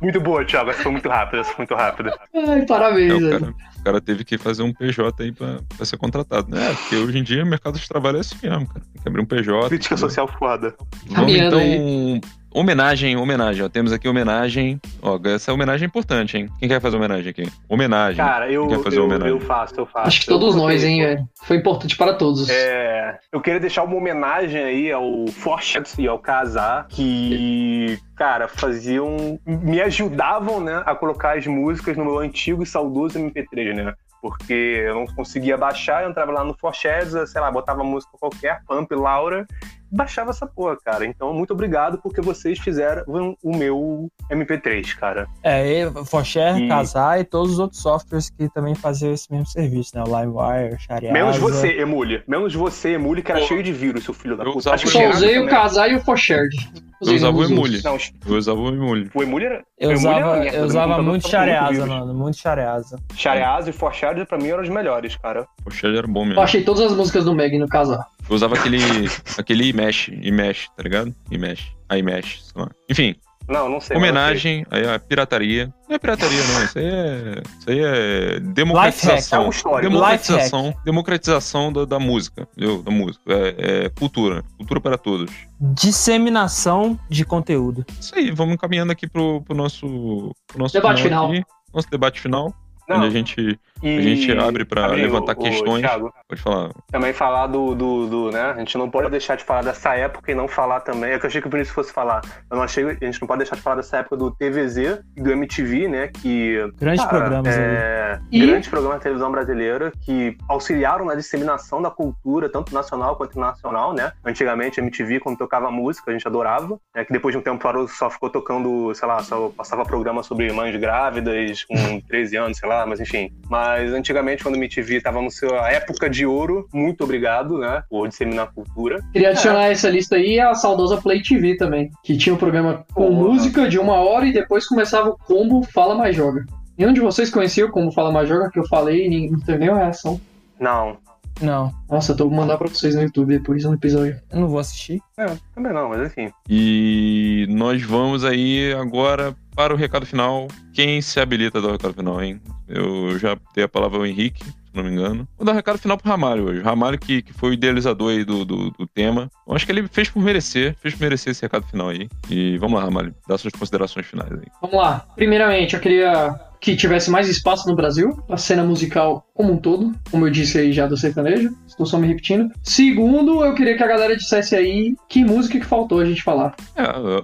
Muito boa, Thiago. Essa foi muito rápida, essa foi muito rápida. Ai, É, parabéns, o, velho. cara, o cara teve que fazer um PJ aí pra, pra ser contratado, né? Porque hoje em dia o mercado de trabalho é assim mesmo, cara. Tem que abrir um PJ. Crítica social foda. Vamos Caminhando então. Homenagem, homenagem. Ó, temos aqui homenagem. Ó, essa homenagem é importante, hein? Quem quer fazer homenagem aqui? Homenagem. Cara, eu, quer fazer eu, homenagem? eu faço, eu faço. Acho que Eu todos nós, coloquei, hein, velho. Foi importante para todos. É, eu queria deixar uma homenagem aí ao Forchets e ao Casar, que, cara, faziam. me ajudavam, né, a colocar as músicas no meu antigo e saudoso MP3, né? Porque eu não conseguia baixar, eu entrava lá no Forchets, sei lá, botava música qualquer, Pump, Laura, e baixava essa porra, cara. Então, muito obrigado porque vocês fizeram o meu MP3, cara. É, e Focher, E- Casar e todos os outros softwares que também faziam esse mesmo serviço, né? O LimeWire, Shariasa. Menos você, Emule. Menos você, Emule, que era cheio de vírus, seu filho da eu puta. usava Acho que Só Thiago usei o. Casar e o Fosherd. Eu usava o Emule. Eu usava o Emule. O Emule era. Eu usava, eu usava computador muito Shareasa, mano. Muito Shareasa. Shareasa e Forshard pra mim eram os melhores, cara. Shell era bom mesmo. Eu achei todas as músicas do Meg no caso. Eu usava aquele, *laughs* aquele iMesh, iMesh, tá ligado? iMesh, iMesh, sei lá. Enfim, Não, não sei. homenagem aí a pirataria. Não é pirataria, não. Isso aí é, isso aí é democratização. É algo histórico. Democratização, democratização da, da música, entendeu? Da música. É, é cultura. Cultura para todos. Disseminação de conteúdo. Isso aí, vamos caminhando aqui pro, pro nosso, pro nosso Debate final. aqui. Nosso debate final. Não. Onde a gente, E- a gente abre pra Abre, levantar o- o questões. Thiago. Pode falar. Também falar do, do, do, né? A gente não pode deixar de falar dessa época e não falar também. É que eu achei que o Vinícius fosse falar. Eu não achei. A gente não pode deixar de falar dessa época do TVZ e do MTV, né? Que. Grandes programas é, E- Grandes programas da televisão brasileira que auxiliaram na disseminação da cultura, tanto nacional quanto internacional, né? Antigamente, MTV, quando tocava música, a gente adorava. Né, que depois de um tempo parou, só ficou tocando, sei lá, só passava programa sobre mães grávidas com *laughs* 13 anos, sei lá, mas enfim. Mas antigamente, quando a MTV tava no seu época de ouro, muito obrigado, né? Por disseminar a cultura. Queria adicionar essa lista aí a saudosa Play TV também, que tinha um programa com Porra. música de uma hora e depois começava o combo Fala Mais Joga. Nenhum de vocês conhecia o combo Fala Mais Joga que eu falei e não teve nenhuma reação. Não. Não, Nossa, eu tô mandar pra vocês no YouTube depois um episódio. eu não vou assistir. É, também não, mas enfim. E nós vamos aí agora para o recado final. Quem se habilita a dar o recado final, hein? Eu já dei a palavra ao Henrique, se não me engano. Vou dar o recado final pro Ramalho hoje. Ramalho que, que foi o idealizador aí do, do, do tema. Eu acho que ele fez por merecer, fez por merecer esse recado final aí. E vamos lá, Ramalho, dá suas considerações finais aí. Vamos lá. Primeiramente, eu queria que tivesse mais espaço no Brasil, a cena musical como um todo, como eu disse aí já do sertanejo, estou só me repetindo. Segundo, eu queria que a galera dissesse aí que música que faltou a gente falar. É,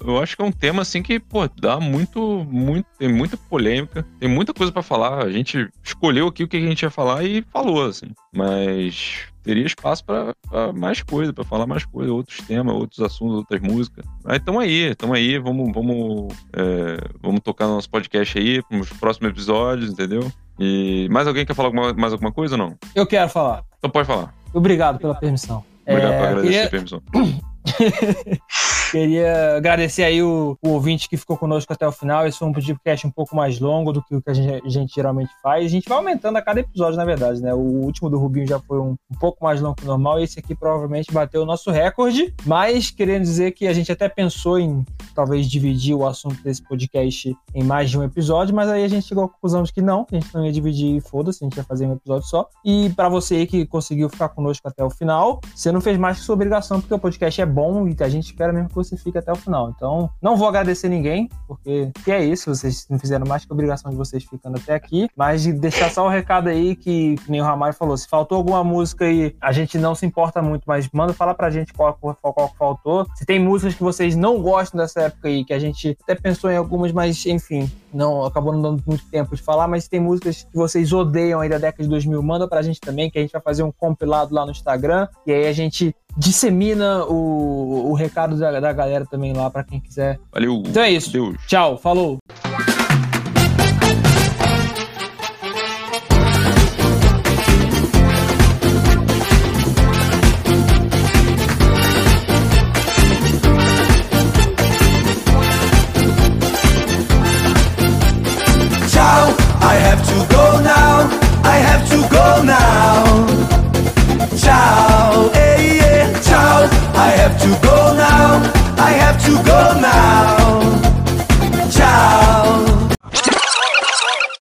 eu- acho que é um tema assim que, pô, dá muito, muito, tem muita polêmica, tem muita coisa pra falar. A gente escolheu aqui o que a gente ia falar e falou, assim. Mas teria espaço pra mais coisa, pra falar mais coisa, outros temas, outros assuntos, outras músicas. Mas tamo aí, tamo aí, vamos, vamos, é, vamos tocar no nosso podcast aí, nos próximos episódios, entendeu? E mais alguém quer falar alguma, mais alguma coisa ou não? Eu quero falar. Então pode falar. Obrigado pela permissão. Obrigado É, por agradecer queria- a permissão. *laughs* Queria agradecer aí o, o ouvinte que ficou conosco até o final. Esse foi um podcast um pouco mais longo do que o que a gente, a gente geralmente faz. A gente vai aumentando a cada episódio, na verdade, né? O último do Rubinho já foi um, um pouco mais longo que o normal. E esse aqui provavelmente bateu o nosso recorde. Mas querendo dizer que a gente até pensou em talvez dividir o assunto desse podcast em mais de um episódio, mas aí a gente chegou à conclusão de que não, que a gente não ia dividir e foda-se, a gente ia fazer um episódio só. E pra você aí que conseguiu ficar conosco até o final, você não fez mais que sua obrigação, porque o podcast é bom e a gente espera mesmo que você fique até o final. Então, não vou agradecer ninguém, porque que é isso, vocês não fizeram mais que obrigação de vocês ficando até aqui, mas de deixar só o recado aí que, que nem o Ramalho falou, se faltou alguma música aí, a gente não se importa muito, mas manda falar pra gente qual, qual, qual faltou. Se tem músicas que vocês não gostam dessa época aí, que a gente até pensou em algumas, mas enfim, não acabou não dando muito tempo de falar, mas tem músicas que vocês odeiam aí da década de 2000, manda pra gente também, que a gente vai fazer um compilado lá no Instagram, e aí a gente dissemina o, o recado da, da galera também lá pra quem quiser. Valeu. Então é isso. Deus. Tchau, falou.